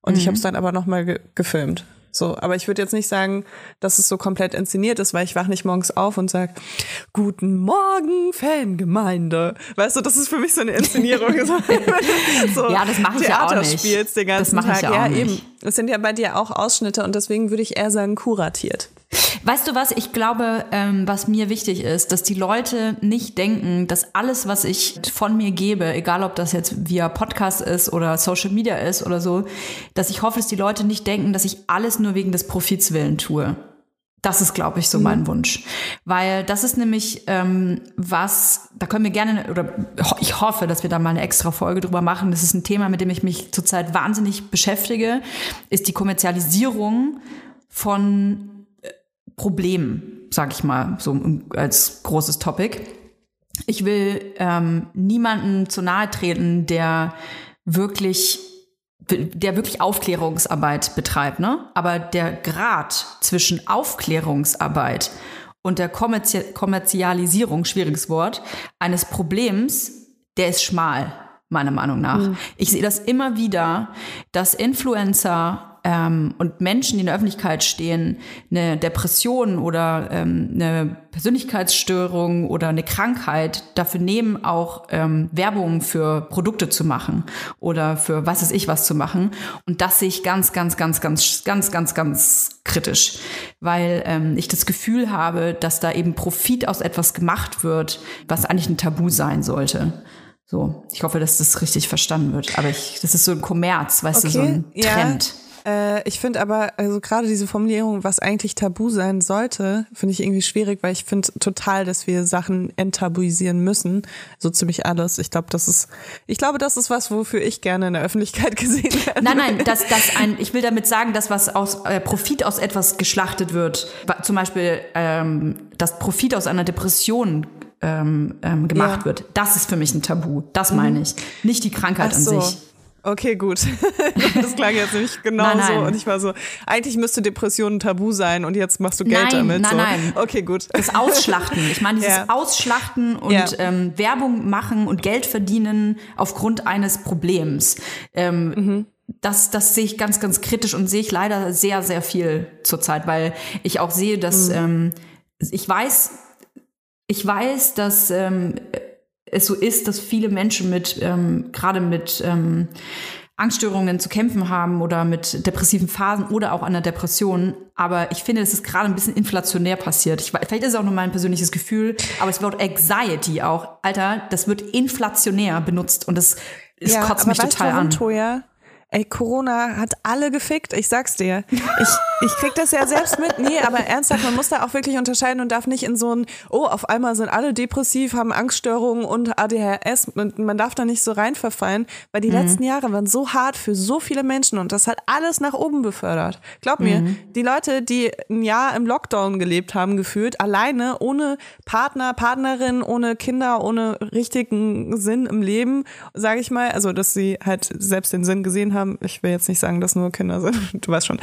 Und ich habe es dann aber nochmal ge gefilmt. So, aber ich würde jetzt nicht sagen, dass es so komplett inszeniert ist, weil ich wach nicht morgens auf und sag, Guten Morgen, Fangemeinde. Weißt du, das ist für mich so eine Inszenierung. so Ja, das mache ich ja auch Theater nicht. spielst den ganzen Das mache ich Tag. ja auch eben. Es sind ja bei dir auch Ausschnitte und deswegen würde ich eher sagen kuratiert. Weißt du was? Ich glaube, ähm, was mir wichtig ist, dass die Leute nicht denken, dass alles, was ich von mir gebe, egal ob das jetzt via Podcast ist oder Social Media ist oder so, dass ich hoffe, dass die Leute nicht denken, dass ich alles nur wegen des Profits willen tue. Das ist, glaube ich, so Mhm. mein Wunsch. Weil das ist nämlich ähm, was, da können wir gerne, oder ich hoffe, dass wir da mal eine extra Folge drüber machen. Das ist ein Thema, mit dem ich mich zurzeit wahnsinnig beschäftige, ist die Kommerzialisierung von Problemen, sag ich mal, so als großes Topic. Ich will ähm, niemanden zu nahe treten, der wirklich der wirklich Aufklärungsarbeit betreibt, ne? Aber der Grad zwischen Aufklärungsarbeit und der Kommerzi Kommerzialisierung, schwieriges Wort, eines Problems, der ist schmal, meiner Meinung nach. Ich sehe das immer wieder, dass Influencer ähm, und Menschen, die in der Öffentlichkeit stehen, eine Depression oder ähm, eine Persönlichkeitsstörung oder eine Krankheit dafür nehmen, auch ähm, Werbung für Produkte zu machen oder für was weiß ich was zu machen. Und das sehe ich ganz, ganz, ganz, ganz, ganz, ganz, ganz kritisch, weil ähm, ich das Gefühl habe, dass da eben Profit aus etwas gemacht wird, was eigentlich ein Tabu sein sollte. So, ich hoffe, dass das richtig verstanden wird. Aber ich, das ist so ein Kommerz, weißt du, so ein ja. Äh, ich finde aber, also gerade diese Formulierung, was eigentlich tabu sein sollte, finde ich irgendwie schwierig, weil ich finde total, dass wir Sachen enttabuisieren müssen. So ziemlich alles. Ich glaube, das ist, ich glaube, das ist was, wofür ich gerne in der Öffentlichkeit gesehen werde. Nein, nein, dass das ein, ich will damit sagen, dass was aus äh, Profit aus etwas geschlachtet wird, zum Beispiel, ähm, dass Profit aus einer Depression ähm, ähm, gemacht Ja. wird, das ist für mich ein Tabu. Das meine ich. Nicht die Krankheit Ach an so. sich. Okay, gut. Das klang jetzt nämlich genau Nein, nein. so. Und ich war so, eigentlich müsste Depression ein Tabu sein und jetzt machst du Geld Nein, damit. nein, so. nein. Okay, gut. Das Ausschlachten. Ich meine, dieses Ja. Ausschlachten und Ja. ähm, Werbung machen und Geld verdienen aufgrund eines Problems. Ähm, Mhm. Das, das sehe ich ganz, ganz kritisch und sehe ich leider sehr, sehr viel zurzeit, weil ich auch sehe, dass Mhm. ähm, ich weiß, ich weiß, dass ähm, es so ist, dass viele Menschen mit ähm, gerade mit ähm, Angststörungen zu kämpfen haben oder mit depressiven Phasen oder auch einer Depression. Aber ich finde, es ist gerade ein bisschen inflationär passiert. Ich, vielleicht ist es auch nur mein persönliches Gefühl, aber das Wort Anxiety auch, Alter, das wird inflationär benutzt und das, das kotzt aber mich total an. Toja? Ey, Corona hat alle gefickt, ich sag's dir. Ich, ich krieg das ja selbst mit. Nee, aber ernsthaft, man muss da auch wirklich unterscheiden und darf nicht in so ein, oh, auf einmal sind alle depressiv, haben Angststörungen und ADHS. Und man darf da nicht so rein verfallen, weil die letzten Jahre waren so hart für so viele Menschen und das hat alles nach oben befördert. Glaub mir, die Leute, die ein Jahr im Lockdown gelebt haben, gefühlt, alleine, ohne Partner, Partnerin, ohne Kinder, ohne richtigen Sinn im Leben, sage ich mal, also dass sie halt selbst den Sinn gesehen haben. Ich will jetzt nicht sagen, dass nur Kinder sind, du weißt schon.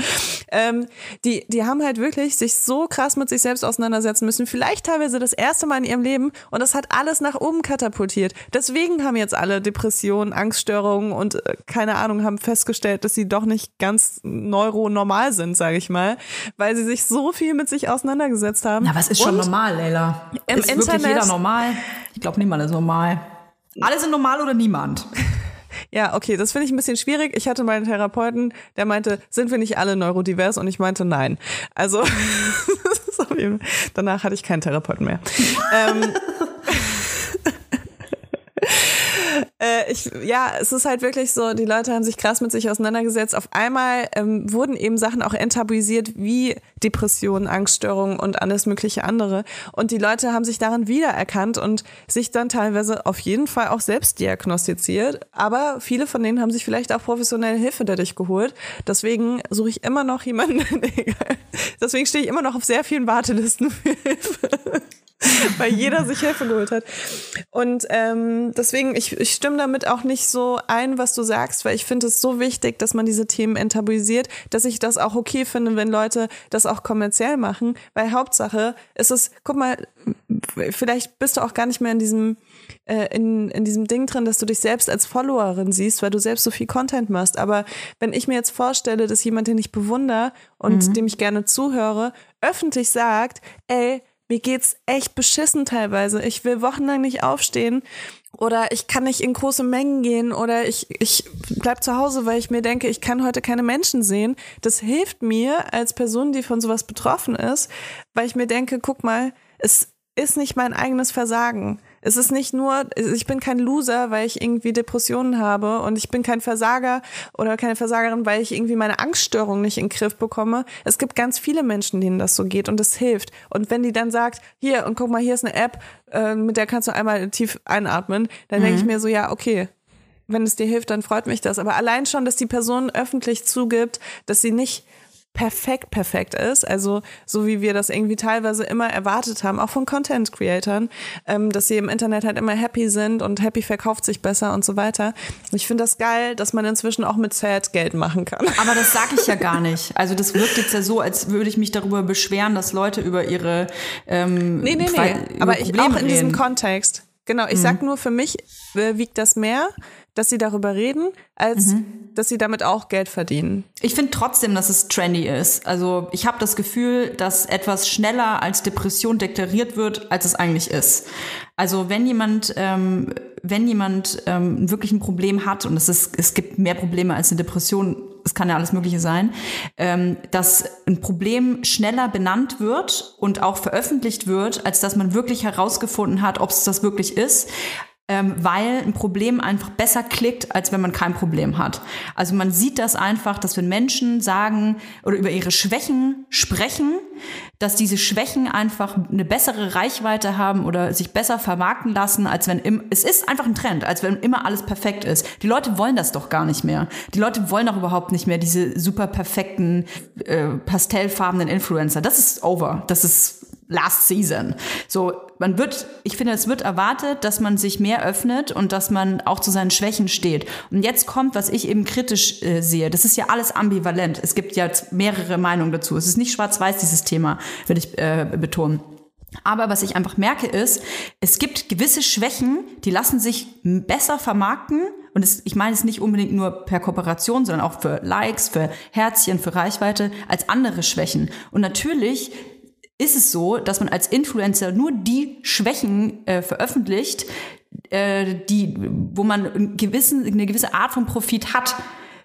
Ähm, die, die haben halt wirklich sich so krass mit sich selbst auseinandersetzen müssen, vielleicht teilweise das erste Mal in ihrem Leben und das hat alles nach oben katapultiert. Deswegen haben jetzt alle Depressionen, Angststörungen und äh, keine Ahnung, haben festgestellt, dass sie doch nicht ganz neuronormal sind, sage ich mal, weil sie sich so viel mit sich auseinandergesetzt haben. Na, was ist schon Und normal, Leila? Im ist wirklich Internet- jeder normal? Ich glaube, niemand ist normal. Alle sind normal oder niemand? Ja, okay, das finde ich ein bisschen schwierig. Ich hatte meinen Therapeuten, der meinte, sind wir nicht alle neurodivers? Und ich meinte, nein. Also, danach hatte ich keinen Therapeuten mehr. ähm, äh, ich, ja, es ist halt wirklich so, die Leute haben sich krass mit sich auseinandergesetzt. Auf einmal ähm, wurden eben Sachen auch enttabuisiert wie Depressionen, Angststörungen und alles mögliche andere. Und die Leute haben sich daran wiedererkannt und sich dann teilweise auf jeden Fall auch selbst diagnostiziert. Aber viele von denen haben sich vielleicht auch professionelle Hilfe dadurch geholt. Deswegen suche ich immer noch jemanden. Deswegen stehe ich immer noch auf sehr vielen Wartelisten für Hilfe. Weil jeder sich Hilfe geholt hat. Und ähm, deswegen, ich, ich stimme damit auch nicht so ein, was du sagst, weil ich finde es so wichtig, dass man diese Themen enttabuisiert, dass ich das auch okay finde, wenn Leute das auch kommerziell machen. Weil Hauptsache ist es, guck mal, vielleicht bist du auch gar nicht mehr in diesem, äh, in, in diesem Ding drin, dass du dich selbst als Followerin siehst, weil du selbst so viel Content machst. Aber wenn ich mir jetzt vorstelle, dass jemand, den ich bewundere und dem ich gerne zuhöre, öffentlich sagt, ey, mir geht's echt beschissen teilweise. Ich will wochenlang nicht aufstehen oder ich kann nicht in große Mengen gehen oder ich, ich bleib zu Hause, weil ich mir denke, ich kann heute keine Menschen sehen. Das hilft mir als Person, die von sowas betroffen ist, weil ich mir denke, guck mal, es ist nicht mein eigenes Versagen. Es ist nicht nur, ich bin kein Loser, weil ich irgendwie Depressionen habe und ich bin kein Versager oder keine Versagerin, weil ich irgendwie meine Angststörung nicht in den Griff bekomme. Es gibt ganz viele Menschen, denen das so geht und es hilft. Und wenn die dann sagt, hier und guck mal, hier ist eine App, äh, mit der kannst du einmal tief einatmen, dann denke ich mir so, ja, okay, wenn es dir hilft, dann freut mich das. Aber allein schon, dass die Person öffentlich zugibt, dass sie nicht perfekt perfekt ist, also so wie wir das irgendwie teilweise immer erwartet haben, auch von Content Creatern, ähm, dass sie im Internet halt immer happy sind und happy verkauft sich besser und so weiter. Ich finde das geil, dass man inzwischen auch mit Sad Geld machen kann. Aber das sage ich ja gar nicht. Also das wirkt jetzt ja so, als würde ich mich darüber beschweren, dass Leute über ihre ähm, Nee, nee, nee. Aber ich auch in diesem Kontext. Genau, ich mhm. sag nur, für mich äh, wiegt das mehr, dass sie darüber reden, als mhm. dass sie damit auch Geld verdienen. Ich finde trotzdem, dass es trendy ist. Also ich habe das Gefühl, dass etwas schneller als Depression deklariert wird, als es eigentlich ist. Also wenn jemand, ähm, wenn jemand ähm, wirklich ein Problem hat und es ist, es gibt mehr Probleme als eine Depression, es kann ja alles Mögliche sein, ähm, dass ein Problem schneller benannt wird und auch veröffentlicht wird, als dass man wirklich herausgefunden hat, ob es das wirklich ist ähm, weil ein Problem einfach besser klickt, als wenn man kein Problem hat. Also man sieht das einfach, dass wenn Menschen sagen oder über ihre Schwächen sprechen, dass diese Schwächen einfach eine bessere Reichweite haben oder sich besser vermarkten lassen, als wenn im, es ist einfach ein Trend, als wenn immer alles perfekt ist. Die Leute wollen das doch gar nicht mehr. Die Leute wollen doch überhaupt nicht mehr diese super perfekten, äh, pastellfarbenen Influencer. Das ist over. Das ist last season. So, man wird, ich finde, es wird erwartet, dass man sich mehr öffnet und dass man auch zu seinen Schwächen steht. Und jetzt kommt, was ich eben kritisch äh, sehe. Das ist ja alles ambivalent. Es gibt ja mehrere Meinungen dazu. Es ist nicht schwarz-weiß, dieses Thema, will ich äh, betonen. Aber was ich einfach merke ist, es gibt gewisse Schwächen, die lassen sich besser vermarkten. Und es, ich meine es nicht unbedingt nur per Kooperation, sondern auch für Likes, für Herzchen, für Reichweite, als andere Schwächen. Und natürlich ist es so, dass man als Influencer nur die Schwächen äh, veröffentlicht, äh, die, wo man einen gewissen, eine gewisse Art von Profit hat.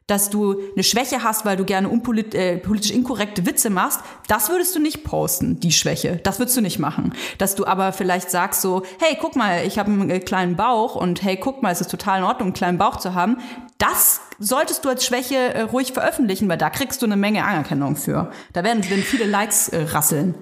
Dass du eine Schwäche hast, weil du gerne unpolit, äh, politisch inkorrekte Witze machst, das würdest du nicht posten, die Schwäche. Das würdest du nicht machen. Dass du aber vielleicht sagst so, hey, guck mal, ich habe einen äh, kleinen Bauch und hey, guck mal, es ist total in Ordnung, einen kleinen Bauch zu haben. Das solltest du als Schwäche äh, ruhig veröffentlichen, weil da kriegst du eine Menge Anerkennung für. Da werden, werden viele Likes äh, rasseln.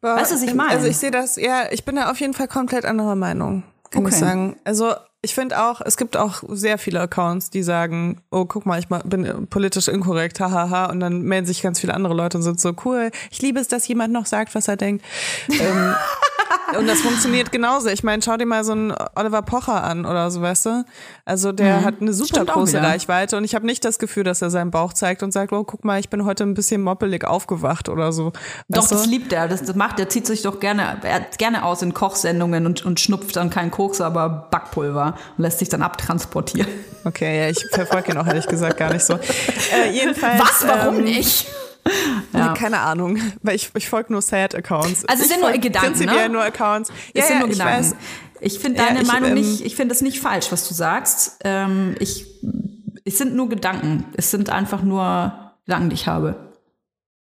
Boah, weißt du, was ich meine? Also ich sehe das, ja, ich bin da auf jeden Fall komplett anderer Meinung, kann okay. ich sagen. Also ich finde auch, es gibt auch sehr viele Accounts, die sagen, oh, guck mal, ich bin politisch inkorrekt, hahaha, und dann melden sich ganz viele andere Leute und sind so, cool, ich liebe es, dass jemand noch sagt, was er denkt. ähm, und das funktioniert genauso. Ich meine, schau dir mal so einen Oliver Pocher an oder so, weißt du? Also der mhm. hat eine super Stimmt große Reichweite und ich habe nicht das Gefühl, dass er seinen Bauch zeigt und sagt, oh, guck mal, ich bin heute ein bisschen moppelig aufgewacht oder so. Doch, das liebt er. Das, das macht er, zieht sich doch gerne, er gerne aus in Kochsendungen und, und schnupft dann keinen Koks, aber Backpulver und lässt sich dann abtransportieren. Okay, ja, ich verfolge ihn auch ehrlich gesagt gar nicht so. Äh, jedenfalls. Was? Warum ähm, nicht? Ja. Keine Ahnung, weil ich, ich folge nur Sad-Accounts. Also es sind nur Gedanken, prinzipiell ne? nur Accounts. Ja, es sind ja, nur Gedanken. Weiß. Ich finde deine ja, ich, Meinung ähm, nicht, ich finde das nicht falsch, was du sagst. Ähm, ich, es sind nur Gedanken. Es sind einfach nur Gedanken, die ich habe.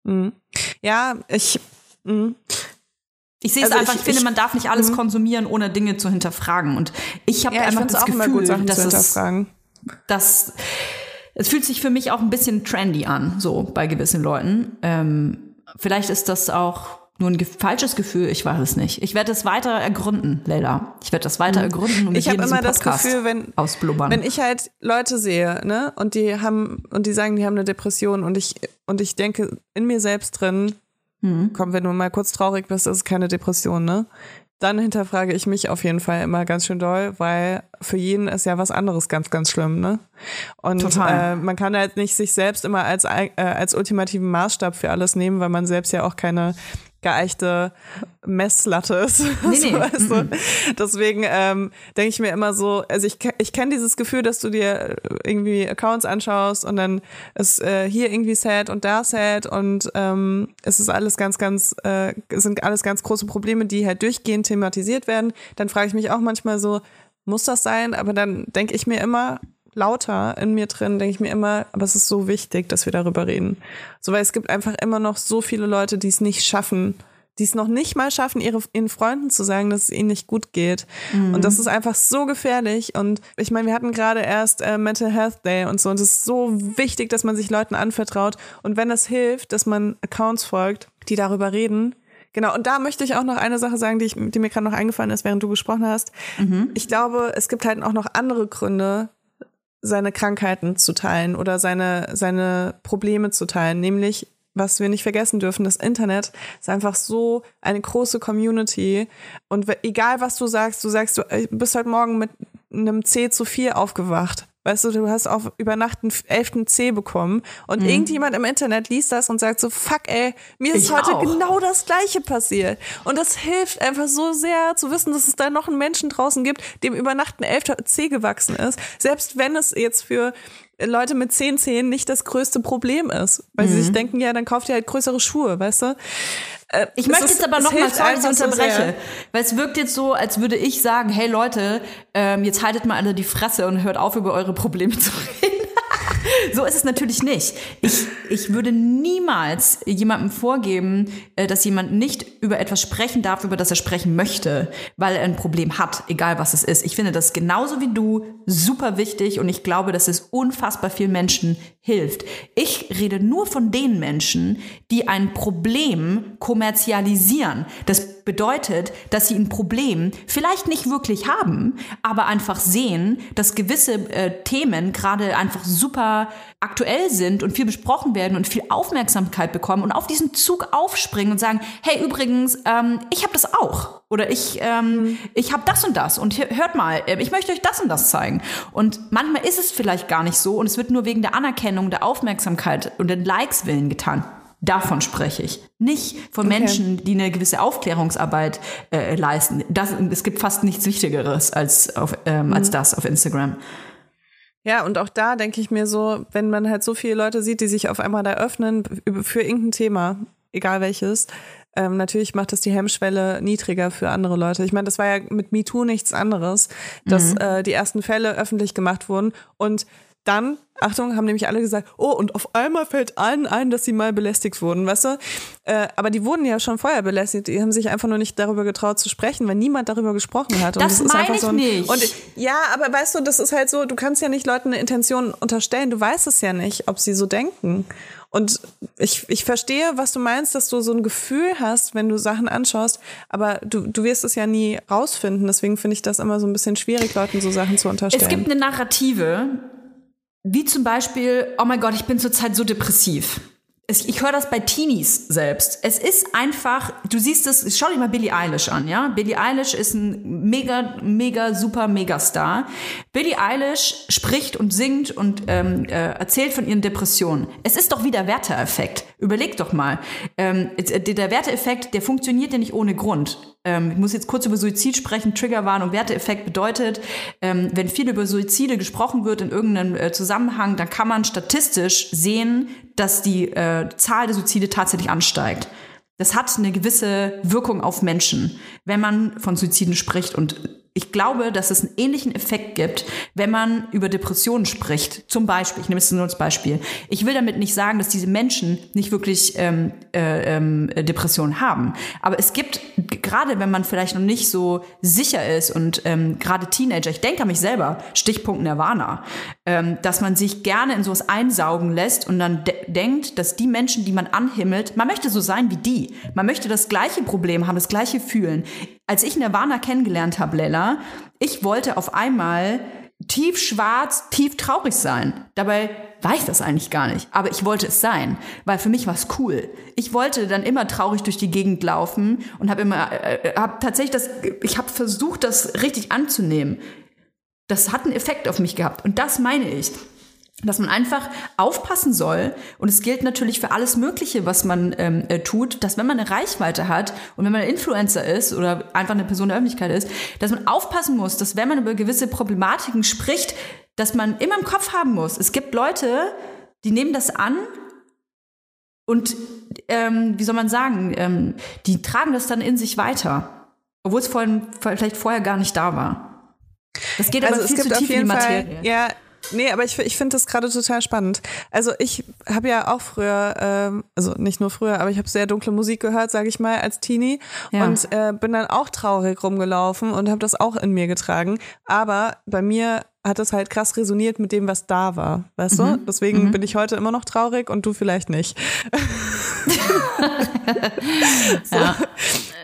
Mhm. Ja, ich. Mh. Ich sehe es also einfach, ich, ich, finde, man darf nicht alles mh. konsumieren, ohne Dinge zu hinterfragen. Und ich habe ja, einfach das Gefühl, dass es, dass es fühlt sich für mich auch ein bisschen trendy an, so bei gewissen Leuten. Ähm, vielleicht ist das auch nur ein falsches Gefühl, ich weiß es nicht. Ich werde es weiter ergründen, Leila. Ich werde das weiter mhm. ergründen und ich habe immer das Gefühl, wenn ausblubbern. wenn ich halt Leute sehe, ne, und die haben und die sagen, die haben eine Depression und ich und ich denke in mir selbst drin, mhm. komm, wenn du mal kurz traurig bist, ist es keine Depression, ne? Dann hinterfrage ich mich auf jeden Fall immer ganz schön doll, weil für jeden ist ja was anderes ganz, ganz schlimm, ne? Und äh, man kann halt nicht sich selbst immer als, äh, als ultimativen Maßstab für alles nehmen, weil man selbst ja auch keine geeichte Messlatte ist. Nee, nee. weißt du? Deswegen ähm, denke ich mir immer so, also ich, ich kenne dieses Gefühl, dass du dir irgendwie Accounts anschaust und dann ist äh, hier irgendwie sad und da sad und ähm, es ist alles ganz, ganz, äh, sind alles ganz große Probleme, die halt durchgehend thematisiert werden. Dann frage ich mich auch manchmal so, muss das sein? Aber dann denke ich mir immer, lauter in mir drin, denke ich mir immer, aber es ist so wichtig, dass wir darüber reden. So, weil es gibt einfach immer noch so viele Leute, die es nicht schaffen, die es noch nicht mal schaffen, ihre, ihren Freunden zu sagen, dass es ihnen nicht gut geht. Und das ist einfach so gefährlich. Und ich meine, wir hatten gerade erst äh, Mental Health Day und so. Und es ist so wichtig, dass man sich Leuten anvertraut. Und wenn das hilft, dass man Accounts folgt, die darüber reden. Genau, und da möchte ich auch noch eine Sache sagen, die, ich, die mir gerade noch eingefallen ist, während du gesprochen hast. Ich glaube, es gibt halt auch noch andere Gründe, seine Krankheiten zu teilen oder seine, seine Probleme zu teilen, nämlich was wir nicht vergessen dürfen, das Internet ist einfach so eine große Community. Und egal was du sagst, du sagst, du äh, bist heute Morgen mit einem C zu 4 aufgewacht. Weißt du, du hast auf über Nacht einen elften C bekommen und Mhm. irgendjemand im Internet liest das und sagt so, fuck ey, mir ist Ich heute auch. genau das Gleiche passiert. Und das hilft einfach so sehr zu wissen, dass es da noch einen Menschen draußen gibt, dem über Nacht ein elfter C gewachsen ist. Selbst wenn es jetzt für Leute mit zehn Zehen nicht das größte Problem ist. Weil sie sich denken, ja, dann kauft ihr halt größere Schuhe, weißt du? Äh, Ich möchte jetzt aber nochmal, sorry, dass ich so unterbreche, sehr. weil es wirkt jetzt so, als würde ich sagen, hey Leute, ähm, jetzt haltet mal alle die Fresse und hört auf, über eure Probleme zu reden. So ist es natürlich nicht. Ich, ich würde niemals jemandem vorgeben, äh, dass jemand nicht über etwas sprechen darf, über das er sprechen möchte, weil er ein Problem hat, egal was es ist. Ich finde das genauso wie du super wichtig und ich glaube, dass es unfassbar vielen Menschen hilft. Ich rede nur von den Menschen, die ein Problem kommerzialisieren. Das bedeutet, dass sie ein Problem vielleicht nicht wirklich haben, aber einfach sehen, dass gewisse äh, Themen gerade einfach super aktuell sind und viel besprochen werden und viel Aufmerksamkeit bekommen und auf diesen Zug aufspringen und sagen, hey übrigens, ähm, ich habe das auch oder ich ähm, ich habe das und das und hört mal, äh, ich möchte euch das und das zeigen. Und manchmal ist es vielleicht gar nicht so und es wird nur wegen der Anerkennung, der Aufmerksamkeit und den Likes willen getan. Davon spreche ich. Nicht von Menschen, die eine gewisse Aufklärungsarbeit äh, leisten. Das, es gibt fast nichts Wichtigeres als, auf, ähm, als das auf Instagram. Ja, und auch da denke ich mir so, wenn man halt so viele Leute sieht, die sich auf einmal da öffnen für irgendein Thema, egal welches, ähm, natürlich macht das die Hemmschwelle niedriger für andere Leute. Ich meine, das war ja mit MeToo nichts anderes, dass äh, die ersten Fälle öffentlich gemacht wurden und dann, Achtung, haben nämlich alle gesagt, oh, und auf einmal fällt allen ein, dass sie mal belästigt wurden, weißt du? Äh, aber die wurden ja schon vorher belästigt. Die haben sich einfach nur nicht darüber getraut zu sprechen, weil niemand darüber gesprochen hat. Und Das ist meine einfach ich so ein, nicht. Und ja, aber weißt du, das ist halt so, du kannst ja nicht Leuten eine Intention unterstellen. Du weißt es ja nicht, ob sie so denken. Und ich, ich verstehe, was du meinst, dass du so ein Gefühl hast, wenn du Sachen anschaust, aber du, du wirst es ja nie rausfinden. Deswegen finde ich das immer so ein bisschen schwierig, Leuten so Sachen zu unterstellen. Es gibt eine Narrative, wie zum Beispiel, oh mein Gott, ich bin zurzeit so depressiv. Ich höre das bei Teenies selbst. Es ist einfach, du siehst es, schau dir mal Billie Eilish an, ja? Billie Eilish ist ein mega, mega, super Megastar. Billie Eilish spricht und singt und ähm, äh, erzählt von ihren Depressionen. Es ist doch wie der Werteeffekt. Überleg doch mal. Ähm, äh, der Werteeffekt, der funktioniert ja nicht ohne Grund. Ähm, ich muss jetzt kurz über Suizid sprechen. Triggerwarnung, Werteeffekt bedeutet, ähm, wenn viel über Suizide gesprochen wird in irgendeinem äh, Zusammenhang, dann kann man statistisch sehen, dass die äh, Zahl der Suizide tatsächlich ansteigt. Das hat eine gewisse Wirkung auf Menschen, wenn man von Suiziden spricht. Und ich glaube, dass es einen ähnlichen Effekt gibt, wenn man über Depressionen spricht. Zum Beispiel, ich nehme es nur als Beispiel. Ich will damit nicht sagen, dass diese Menschen nicht wirklich ähm, äh, ähm, Depressionen haben. Aber es gibt, gerade wenn man vielleicht noch nicht so sicher ist und ähm, gerade Teenager, ich denke an mich selber, Stichpunkt Nirvana, ähm, dass man sich gerne in sowas einsaugen lässt und dann de denkt, dass die Menschen, die man anhimmelt, man möchte so sein wie die. Man möchte das gleiche Problem haben, das gleiche fühlen. Als ich Nirvana kennengelernt habe, Lella, ich wollte auf einmal tief schwarz, tief traurig sein. Dabei war ich das eigentlich gar nicht. Aber ich wollte es sein, weil für mich war es cool. Ich wollte dann immer traurig durch die Gegend laufen und habe immer, äh, habe tatsächlich das, ich habe versucht, das richtig anzunehmen. Das hat einen Effekt auf mich gehabt. Und das meine ich dass man einfach aufpassen soll. Und es gilt natürlich für alles Mögliche, was man ähm, äh, tut, dass wenn man eine Reichweite hat und wenn man ein Influencer ist oder einfach eine Person der Öffentlichkeit ist, dass man aufpassen muss, dass wenn man über gewisse Problematiken spricht, dass man immer im Kopf haben muss. Es gibt Leute, die nehmen das an und ähm, wie soll man sagen, ähm, die tragen das dann in sich weiter, obwohl es vorhin, vielleicht vorher gar nicht da war. Das geht aber also es viel gibt zu auf tief in die jeden Fall, Materie. ja, Nee, aber ich, ich finde das gerade total spannend. Also ich habe ja auch früher, ähm, also nicht nur früher, aber ich habe sehr dunkle Musik gehört, sage ich mal, als Teenie Ja. und äh, bin dann auch traurig rumgelaufen und habe das auch in mir getragen. Aber bei mir hat das halt krass resoniert mit dem, was da war, weißt du? Deswegen bin ich heute immer noch traurig und du vielleicht nicht. so.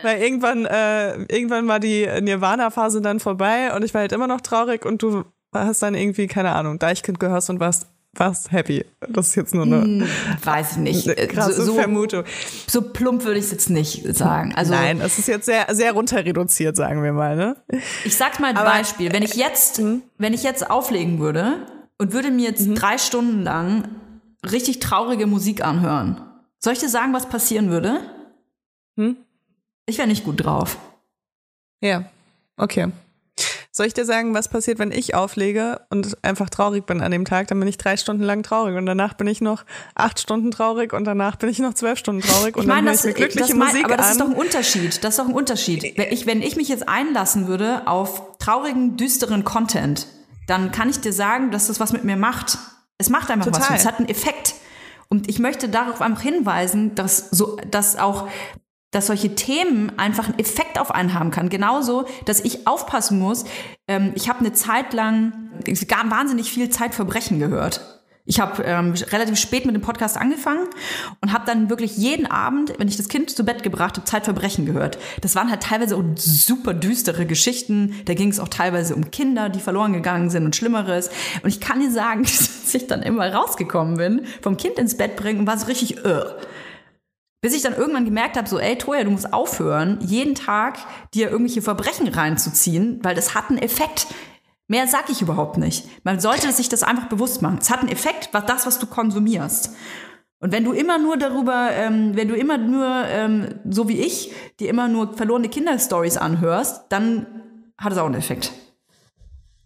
Weil irgendwann, äh, irgendwann war die Nirvana-Phase dann vorbei und ich war halt immer noch traurig und du hast dann irgendwie, keine Ahnung, Deichkind gehört und warst, warst happy. Das ist jetzt nur eine, Weiß ich nicht. Äh, krasse so, so, Vermutung. so plump würde ich es jetzt nicht sagen. Also Nein, es ist jetzt sehr, sehr runter reduziert, sagen wir mal, ne? ich sag's mal ein Aber- Beispiel. Wenn ich jetzt, wenn ich jetzt auflegen würde und würde mir jetzt drei Stunden lang richtig traurige Musik anhören, soll ich dir sagen, was passieren würde? Hm? Ich wäre nicht gut drauf. Ja, okay. Soll ich dir sagen, was passiert, wenn ich auflege und einfach traurig bin an dem Tag? Dann bin ich drei Stunden lang traurig und danach bin ich noch acht Stunden traurig und danach bin ich noch zwölf Stunden traurig und Ich meine, dann höre das, ich mir glückliche das mein, Musik aber das an. ist doch ein Unterschied. Das ist doch ein Unterschied. Wenn ich, wenn ich mich jetzt einlassen würde auf traurigen, düsteren Content, dann kann ich dir sagen, dass das was mit mir macht. Es macht einfach was. Total. mit- Es hat einen Effekt. Und ich möchte darauf einfach hinweisen, dass so, dass auch dass solche Themen einfach einen Effekt auf einen haben kann. Genauso, dass ich aufpassen muss. Ähm, ich habe eine Zeit lang wahnsinnig viel Zeitverbrechen gehört. Ich habe ähm, relativ spät mit dem Podcast angefangen und habe dann wirklich jeden Abend, wenn ich das Kind zu Bett gebracht habe, Zeitverbrechen gehört. Das waren halt teilweise auch super düstere Geschichten. Da ging es auch teilweise um Kinder, die verloren gegangen sind und Schlimmeres. Und ich kann dir sagen, dass ich dann immer rausgekommen bin, vom Kind ins Bett bringen und war so richtig, äh. Bis ich dann irgendwann gemerkt habe, so, ey, Toja, du musst aufhören, jeden Tag dir irgendwelche Verbrechen reinzuziehen, weil das hat einen Effekt. Mehr sag ich überhaupt nicht. Man sollte sich das einfach bewusst machen. Es hat einen Effekt, was das, was du konsumierst. Und wenn du immer nur darüber, ähm, wenn du immer nur, ähm, so wie ich, dir immer nur verlorene Kinderstories anhörst, dann hat es auch einen Effekt.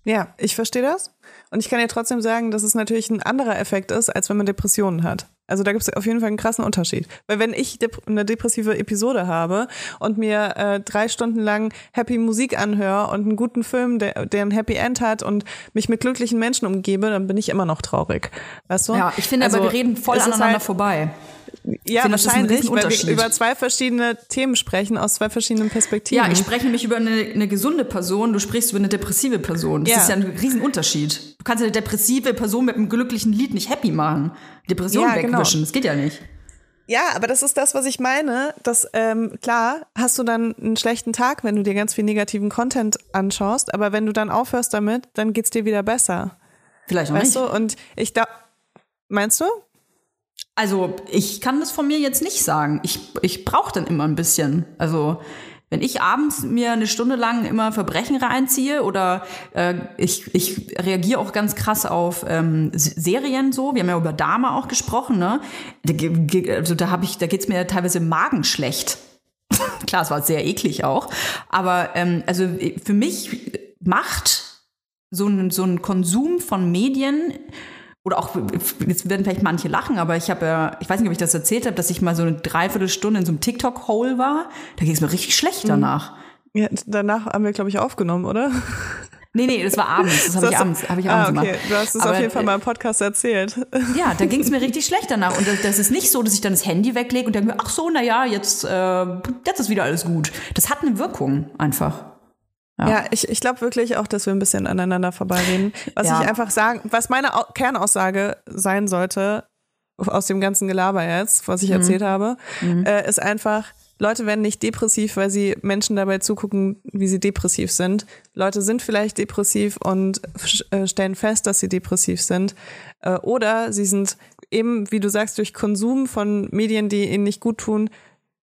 Ja, ich verstehe das. Und ich kann dir trotzdem sagen, dass es natürlich ein anderer Effekt ist, als wenn man Depressionen hat. Also da gibt es auf jeden Fall einen krassen Unterschied. Weil wenn ich dep eine depressive Episode habe und mir äh, drei Stunden lang happy Musik anhöre und einen guten Film, der, der ein Happy End hat und mich mit glücklichen Menschen umgebe, dann bin ich immer noch traurig. Weißt du? Ja, ich finde Also, aber, wir reden voll aneinander halt- vorbei. Ja, das ein wahrscheinlich, weil Riesenunterschied. wir über zwei verschiedene Themen sprechen, aus zwei verschiedenen Perspektiven. Ja, ich spreche nämlich über eine, eine gesunde Person, du sprichst über eine depressive Person. Das Ja. ist ja ein Riesenunterschied. Du kannst eine depressive Person mit einem glücklichen Lied nicht happy machen. Depression Ja, genau. wegwischen, das geht ja nicht. Ja, aber das ist das, was ich meine. Dass, ähm, klar, hast du dann einen schlechten Tag, wenn du dir ganz viel negativen Content anschaust, aber wenn du dann aufhörst damit, dann geht's dir wieder besser. Vielleicht noch Weißt nicht. du? Und ich da. Meinst du? Also, ich kann das von mir jetzt nicht sagen. Ich, ich brauche dann immer ein bisschen. Also, wenn ich abends mir eine Stunde lang immer Verbrechen reinziehe oder äh, ich, ich reagiere auch ganz krass auf ähm, Serien so, wir haben ja über Dama auch gesprochen, ne? Da, also da habe ich, da geht's mir teilweise im Magen schlecht. Klar, es war sehr eklig auch. Aber ähm, also für mich macht so ein, so ein Konsum von Medien oder auch, jetzt werden vielleicht manche lachen, aber ich habe ja, ich weiß nicht, ob ich das erzählt habe, dass ich mal so eine Dreiviertelstunde in so einem TikTok-Hole war. Da ging es mir richtig schlecht danach. Ja, danach haben wir, glaube ich, aufgenommen, oder? Nee, nee, das war abends. Das habe ich abends, hab ich ah, abends okay. gemacht. Du hast es Aber, auf jeden Fall äh, mal im Podcast erzählt. Ja, da ging es mir richtig schlecht danach. Und das, das ist nicht so, dass ich dann das Handy weglege und denke mir, ach so, na ja, jetzt, äh, jetzt ist wieder alles gut. Das hat eine Wirkung einfach. Ja. Ja, ich, ich glaube wirklich auch, dass wir ein bisschen aneinander vorbeireden. Was Ja. ich einfach sagen, was meine Au Kernaussage sein sollte, aus dem ganzen Gelaber jetzt, was Mhm. ich erzählt habe, äh, ist einfach, Leute werden nicht depressiv, weil sie Menschen dabei zugucken, wie sie depressiv sind. Leute sind vielleicht depressiv und äh, stellen fest, dass sie depressiv sind. Äh, oder sie sind eben, wie du sagst, durch Konsum von Medien, die ihnen nicht gut tun,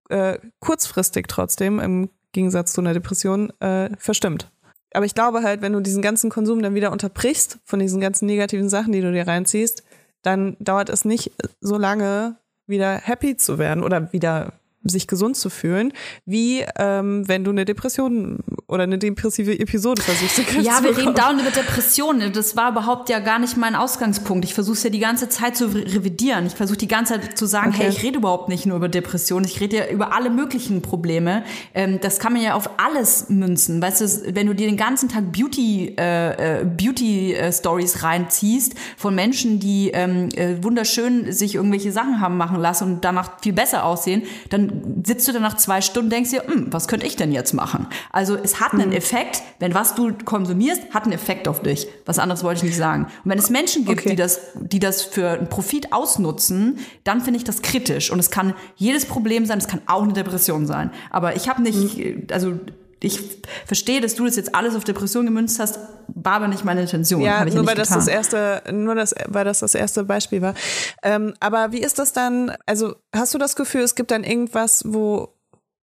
äh, kurzfristig trotzdem, im Gegensatz zu einer Depression, äh, verstimmt. Aber ich glaube halt, wenn du diesen ganzen Konsum dann wieder unterbrichst von diesen ganzen negativen Sachen, die du dir reinziehst, dann dauert es nicht so lange, wieder happy zu werden oder wieder sich gesund zu fühlen, wie ähm, wenn du eine Depression oder eine depressive Episode versuchst. Ja, wir reden dauernd über Depressionen. Das war überhaupt ja gar nicht mein Ausgangspunkt. Ich versuche es ja die ganze Zeit zu re- revidieren. Ich versuche die ganze Zeit zu sagen, Okay. hey, ich rede überhaupt nicht nur über Depressionen. Ich rede ja über alle möglichen Probleme. Ähm, das kann man ja auf alles münzen. Weißt du, wenn du dir den ganzen Tag Beauty, äh, äh, Beauty äh, Stories reinziehst von Menschen, die ähm, äh, wunderschön sich irgendwelche Sachen haben machen lassen und danach viel besser aussehen, dann sitzt du dann nach zwei Stunden und denkst dir, hm, was könnte ich denn jetzt machen? Also es hat einen Effekt, wenn was du konsumierst, hat einen Effekt auf dich. Was anderes wollte ich nicht sagen. Und wenn es Menschen gibt, Okay. die das, die das für einen Profit ausnutzen, dann finde ich das kritisch. Und es kann jedes Problem sein, es kann auch eine Depression sein. Aber ich habe nicht, also ich verstehe, dass du das jetzt alles auf Depression gemünzt hast, war aber nicht meine Intention. Ja, nur nicht weil das getan. das erste, nur das, weil das das erste Beispiel war. Ähm, aber wie ist das dann? Also hast du das Gefühl, es gibt dann irgendwas, wo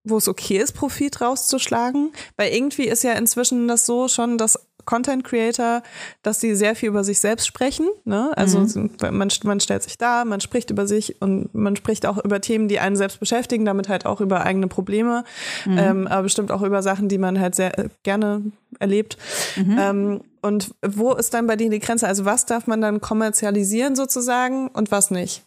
wo es okay ist, Profit rauszuschlagen? Weil irgendwie ist ja inzwischen das so schon, dass Content Creator, dass sie sehr viel über sich selbst sprechen. Ne? Also man, man stellt sich da, man spricht über sich und man spricht auch über Themen, die einen selbst beschäftigen, damit halt auch über eigene Probleme, ähm, aber bestimmt auch über Sachen, die man halt sehr äh, gerne erlebt. Ähm, und wo ist dann bei dir die Grenze? Also was darf man dann kommerzialisieren sozusagen und was nicht?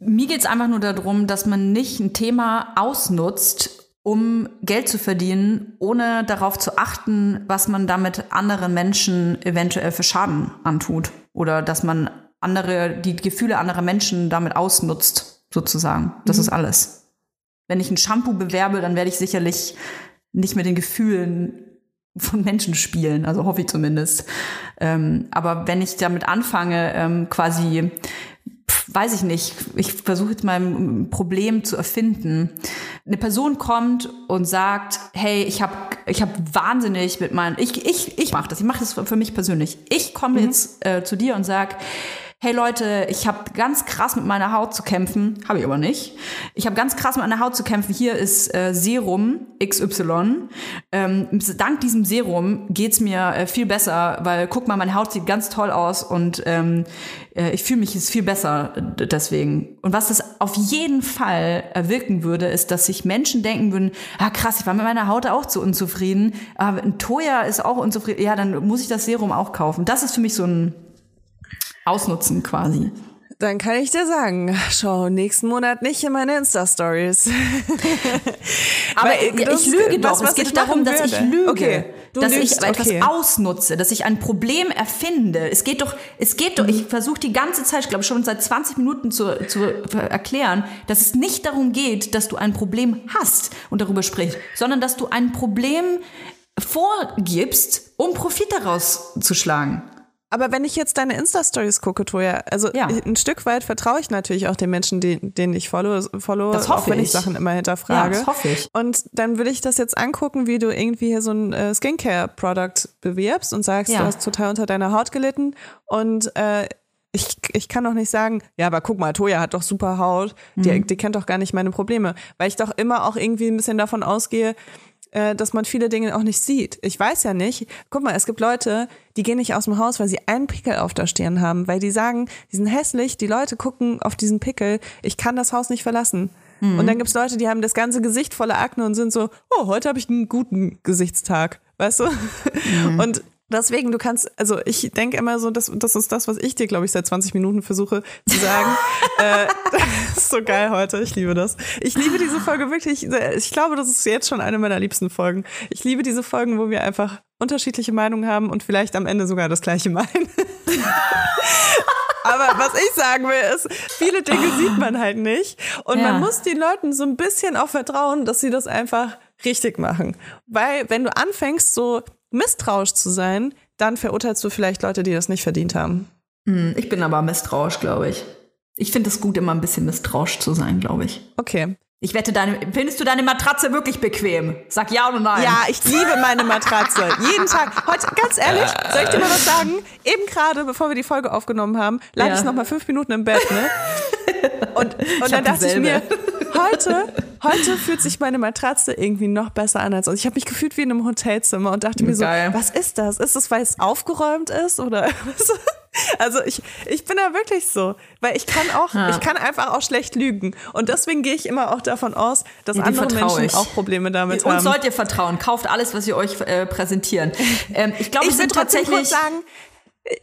Mir geht's einfach nur darum, dass man nicht ein Thema ausnutzt, um Geld zu verdienen, ohne darauf zu achten, was man damit anderen Menschen eventuell für Schaden antut. Oder dass man andere, die Gefühle anderer Menschen damit ausnutzt, sozusagen. Das ist alles. Wenn ich ein Shampoo bewerbe, dann werde ich sicherlich nicht mit den Gefühlen von Menschen spielen, also hoffe ich zumindest. Ähm, aber wenn ich damit anfange, ähm, quasi, weiß ich nicht, ich versuche jetzt mal ein Problem zu erfinden. Eine Person kommt und sagt, hey, ich habe ich hab wahnsinnig mit meinen, ich, ich, ich mache das, ich mache das für mich persönlich. Ich komme jetzt äh, zu dir und sag, hey Leute, ich habe ganz krass mit meiner Haut zu kämpfen, habe ich aber nicht. Ich habe ganz krass mit meiner Haut zu kämpfen. Hier ist äh, Serum XY. Ähm, dank diesem Serum geht's mir äh, viel besser, weil guck mal, meine Haut sieht ganz toll aus und ähm, äh, ich fühle mich jetzt viel besser deswegen. Und was das auf jeden Fall erwirken würde, ist, dass sich Menschen denken würden, ah krass, ich war mit meiner Haut auch zu unzufrieden, aber ein Toya ist auch unzufrieden, ja, dann muss ich das Serum auch kaufen. Das ist für mich so ein Ausnutzen quasi. Dann kann ich dir sagen, schau nächsten Monat nicht in meine Insta-Stories. Aber das- ich lüge doch. was- was es geht darum, dass ich lüge. Okay, du dass lügst, ich etwas okay. ausnutze, dass ich ein Problem erfinde. Es geht doch, es geht doch, ich versuche die ganze Zeit, ich glaube schon seit 20 Minuten zu, zu erklären, dass es nicht darum geht, dass du ein Problem hast und darüber sprichst, sondern dass du ein Problem vorgibst, um Profit daraus zu schlagen. Aber wenn ich jetzt deine Insta-Stories gucke, Toja, also Ja. ein Stück weit vertraue ich natürlich auch den Menschen, die, denen ich follow, follow Das hoffe auch wenn ich ich. Sachen immer hinterfrage. Ja, das hoffe ich. Und dann würde ich das jetzt angucken, wie du irgendwie hier so ein äh, Skincare-Product bewirbst und sagst, Ja. du hast total unter deiner Haut gelitten und äh, ich, ich kann doch nicht sagen, ja, aber guck mal, Toja hat doch super Haut, die, Mhm. die kennt doch gar nicht meine Probleme, weil ich doch immer auch irgendwie ein bisschen davon ausgehe, äh, dass man viele Dinge auch nicht sieht. Ich weiß ja nicht. Guck mal, es gibt Leute, die gehen nicht aus dem Haus, weil sie einen Pickel auf der Stirn haben, weil die sagen, die sind hässlich, die Leute gucken auf diesen Pickel, ich kann das Haus nicht verlassen. Und dann gibt's Leute, die haben das ganze Gesicht voller Akne und sind so, oh, heute habe ich einen guten Gesichtstag, weißt du? Und deswegen, du kannst, also ich denke immer so, das, das ist das, was ich dir, glaube ich, seit 20 Minuten versuche zu sagen. äh, das ist so geil heute, ich liebe das. Ich liebe diese Folge wirklich, ich glaube, das ist jetzt schon eine meiner liebsten Folgen. Ich liebe diese Folgen, wo wir einfach unterschiedliche Meinungen haben und vielleicht am Ende sogar das gleiche meinen. Aber was ich sagen will, ist, viele Dinge sieht man halt nicht. Und Ja. man muss den Leuten so ein bisschen auch vertrauen, dass sie das einfach richtig machen. Weil wenn du anfängst, so misstrauisch zu sein, dann verurteilst du vielleicht Leute, die das nicht verdient haben. Hm, Ich bin aber misstrauisch, glaube ich. Ich finde es gut, immer ein bisschen misstrauisch zu sein, glaube ich. Okay. Ich wette, deine, findest du deine Matratze wirklich bequem? Sag ja oder nein. Ja, ich liebe meine Matratze. Jeden Tag. Heute, ganz ehrlich, soll ich dir mal was sagen? Eben gerade, bevor wir die Folge aufgenommen haben, lag Ja. ich noch mal fünf Minuten im Bett, ne? Und, und dann dachte ich mir, dieselbe. heute, heute fühlt sich meine Matratze irgendwie noch besser an als sonst. Ich habe mich gefühlt wie in einem Hotelzimmer und dachte mir so, was ist das? Ist das, weil es aufgeräumt ist oder was? Also ich, ich bin da wirklich so, weil ich kann auch, Ja. ich kann einfach auch schlecht lügen. Und deswegen gehe ich immer auch davon aus, dass Ja, andere Menschen ich. auch Probleme damit Uns haben. sollt ihr vertrauen. Kauft alles, was wir euch äh, präsentieren. Ähm, ich glaube, ich trotzdem tatsächlich. kurz sagen,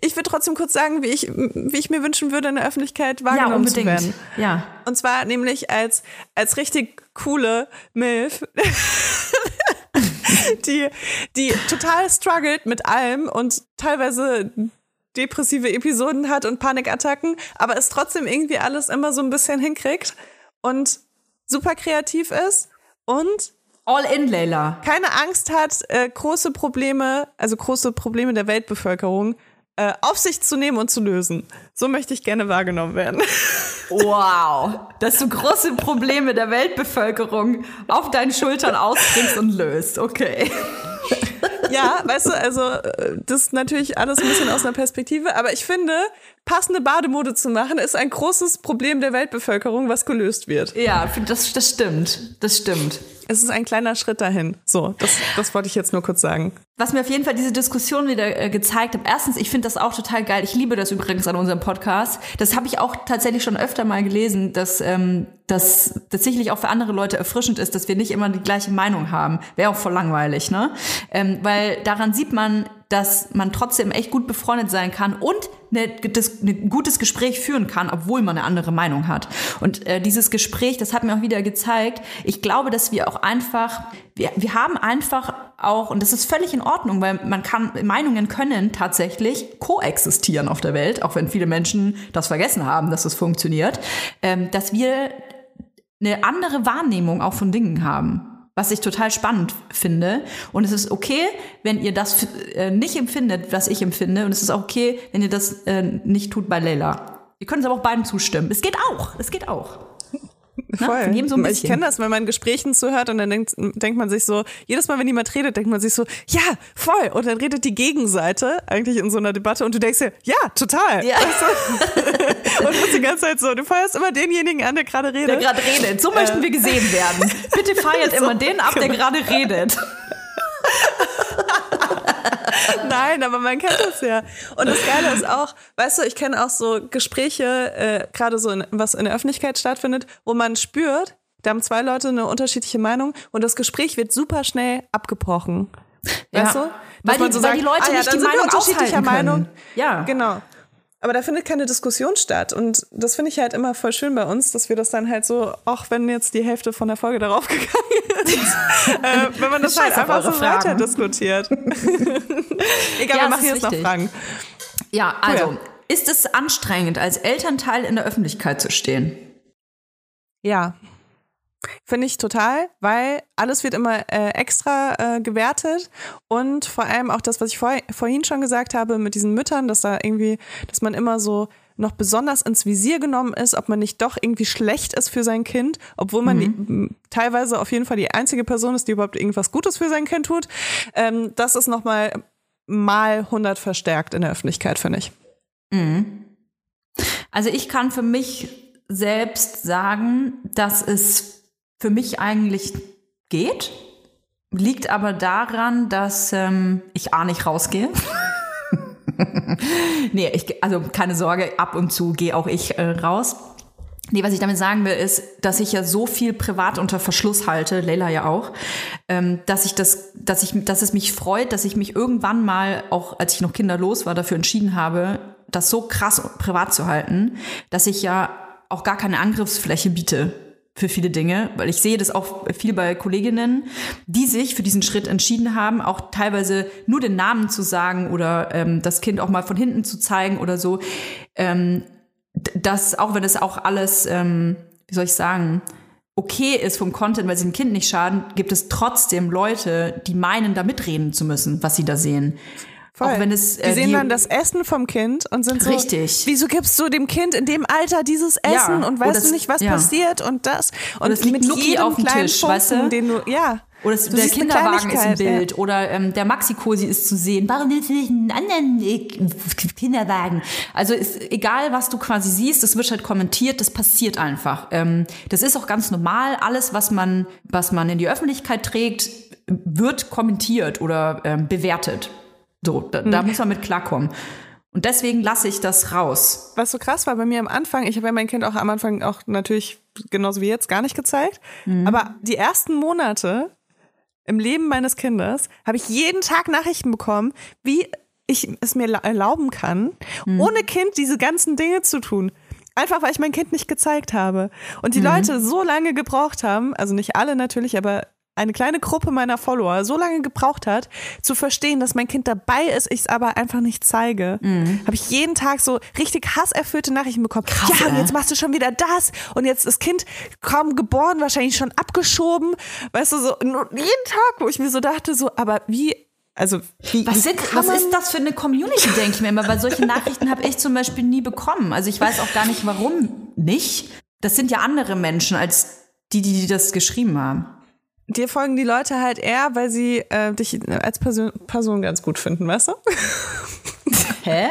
ich will trotzdem kurz sagen, wie ich, wie ich mir wünschen würde, in der Öffentlichkeit ja, wahrgenommen zu unbedingt. werden. Ja. Und zwar nämlich als, als richtig coole Milf, die, die total struggelt mit allem und teilweise depressive Episoden hat und Panikattacken, aber es trotzdem irgendwie alles immer so ein bisschen hinkriegt und super kreativ ist und All in, Leila. keine Angst hat, äh, große Probleme, also große Probleme der Weltbevölkerung äh, auf sich zu nehmen und zu lösen. So möchte ich gerne wahrgenommen werden. Wow. Dass du große Probleme der Weltbevölkerung auf deinen Schultern ausbringst und löst. Okay. Ja, weißt du, also äh, das ist natürlich alles ein bisschen aus einer Perspektive, aber ich finde, passende Bademode zu machen, ist ein großes Problem der Weltbevölkerung, was gelöst wird. Ja, das, das stimmt. Das stimmt. Es ist ein kleiner Schritt dahin. So, das, das wollte ich jetzt nur kurz sagen. Was mir auf jeden Fall diese Diskussion wieder äh, gezeigt hat. Erstens, ich finde das auch total geil. Ich liebe das übrigens an unserem Podcast. Das habe ich auch tatsächlich schon öfter mal gelesen, dass ähm, das tatsächlich auch für andere Leute erfrischend ist, dass wir nicht immer die gleiche Meinung haben. Wäre auch voll langweilig, ne? Ähm, weil daran sieht man, dass man trotzdem echt gut befreundet sein kann und eine, das, ein gutes Gespräch führen kann, obwohl man eine andere Meinung hat. Und äh, dieses Gespräch, das hat mir auch wieder gezeigt, ich glaube, dass wir auch einfach, wir, wir haben einfach auch, und das ist völlig in Ordnung, weil man kann, Meinungen können tatsächlich koexistieren auf der Welt, auch wenn viele Menschen das vergessen haben, dass das funktioniert, ähm, dass wir eine andere Wahrnehmung auch von Dingen haben. Was ich total spannend finde. Und es ist okay, wenn ihr das äh, nicht empfindet, was ich empfinde. Und es ist auch okay, wenn ihr das äh, nicht tut bei Leila. Ihr könnt es aber auch beiden zustimmen. Es geht auch. Es geht auch. Voll. von jedem so ein ich kenne das, wenn man Gesprächen zuhört und dann denkt, denkt man sich so, jedes Mal, wenn jemand redet, denkt man sich so, ja, voll. Und dann redet die Gegenseite eigentlich in so einer Debatte und du denkst dir, ja, total. Ja. Und du bist die ganze Zeit so, du feierst immer denjenigen an, der gerade redet. Der gerade redet. So möchten wir gesehen werden. Bitte feiert immer den ab, der gerade redet. Nein, aber man kennt das ja. Und das Geile ist auch, weißt du, ich kenne auch so Gespräche, äh, gerade so, in, was in der Öffentlichkeit stattfindet, wo man spürt, da haben zwei Leute eine unterschiedliche Meinung und das Gespräch wird super schnell abgebrochen. Weißt Ja. du? Weil Dass die- weil die Leute nicht dann die sind wir Meinung unterschiedlicher. Meinung. Ja. Genau. Aber da findet keine Diskussion statt. Und das finde ich halt immer voll schön bei uns, dass wir das dann halt so, auch wenn jetzt die Hälfte von der Folge darauf gegangen ist, äh, wenn man das Scheiß halt einfach so Fragen. weiter diskutiert. Egal, Ja, wir machen jetzt noch wichtig. Fragen. Ja, also, Cool. ist es anstrengend, als Elternteil in der Öffentlichkeit zu stehen? Ja. Finde ich total, weil alles wird immer äh, extra äh, gewertet und vor allem auch das, was ich vor, vorhin schon gesagt habe mit diesen Müttern, dass da irgendwie, dass man immer so noch besonders ins Visier genommen ist, ob man nicht doch irgendwie schlecht ist für sein Kind, obwohl man die, m, teilweise auf jeden Fall die einzige Person ist, die überhaupt irgendwas Gutes für sein Kind tut. Ähm, das ist nochmal mal 100 verstärkt in der Öffentlichkeit, finde ich. Also ich kann für mich selbst sagen, dass es für mich eigentlich geht. Liegt aber daran, dass ähm, ich A nicht rausgehe. nee, ich, also keine Sorge, ab und zu gehe auch ich äh, raus. Nee, was ich damit sagen will, ist, dass ich ja so viel privat unter Verschluss halte, Leila ja auch, ähm, dass ich das, dass ich, dass es mich freut, dass ich mich irgendwann mal, auch als ich noch kinderlos war, dafür entschieden habe, das so krass privat zu halten, dass ich ja auch gar keine Angriffsfläche biete für viele Dinge, weil ich sehe das auch viel bei Kolleginnen, die sich für diesen Schritt entschieden haben, auch teilweise nur den Namen zu sagen oder ähm, das Kind auch mal von hinten zu zeigen oder so. Ähm, dass auch wenn es auch alles, ähm, wie soll ich sagen, okay ist vom Content, weil sie dem Kind nicht schaden, gibt es trotzdem Leute, die meinen, da mitreden zu müssen, was sie da sehen. Voll. Auch wenn es äh, die sehen die- dann das Essen vom Kind und sind so, Richtig. wieso gibst du dem Kind in dem Alter dieses Essen Ja, und weißt du nicht, was ja. passiert und das und es liegt mit jedem auf dem Tisch, Funken, weißt du? den du, ja. Oder es, der Kinderwagen ist im Kleinigkeit, ja. Bild oder ähm, der Maxi-Cosi ist zu sehen. Warum willst du nicht einen anderen äh, Kinderwagen? Also ist egal, was du quasi siehst, das wird halt kommentiert, das passiert einfach. Ähm, das ist auch ganz normal. Alles, was man, was man in die Öffentlichkeit trägt, wird kommentiert oder ähm, bewertet. So, da, da Hm. muss man mit klarkommen. Und deswegen lasse ich das raus. Was so krass war bei mir am Anfang, ich habe ja mein Kind auch am Anfang auch natürlich genauso wie jetzt gar nicht gezeigt, aber die ersten Monate im Leben meines Kindes habe ich jeden Tag Nachrichten bekommen, wie ich es mir la- erlauben kann, ohne Kind diese ganzen Dinge zu tun. Einfach weil ich mein Kind nicht gezeigt habe. Und die Leute so lange gebraucht haben, also nicht alle natürlich, aber eine kleine Gruppe meiner Follower so lange gebraucht hat, zu verstehen, dass mein Kind dabei ist, ich es aber einfach nicht zeige, habe ich jeden Tag so richtig hasserfüllte Nachrichten bekommen. ja, und jetzt machst du schon wieder das und jetzt ist das Kind kaum geboren, wahrscheinlich schon abgeschoben. Weißt du, so jeden Tag, wo ich mir so dachte, so, aber wie, also wie, Was, sind, was ist das für eine Community, denke ich mir immer, weil solche Nachrichten habe ich zum Beispiel nie bekommen. Also ich weiß auch gar nicht, warum nicht. Das sind ja andere Menschen als die, die das geschrieben haben. Dir folgen die Leute halt eher, weil sie äh, dich als Person, Person ganz gut finden, weißt du? Hä?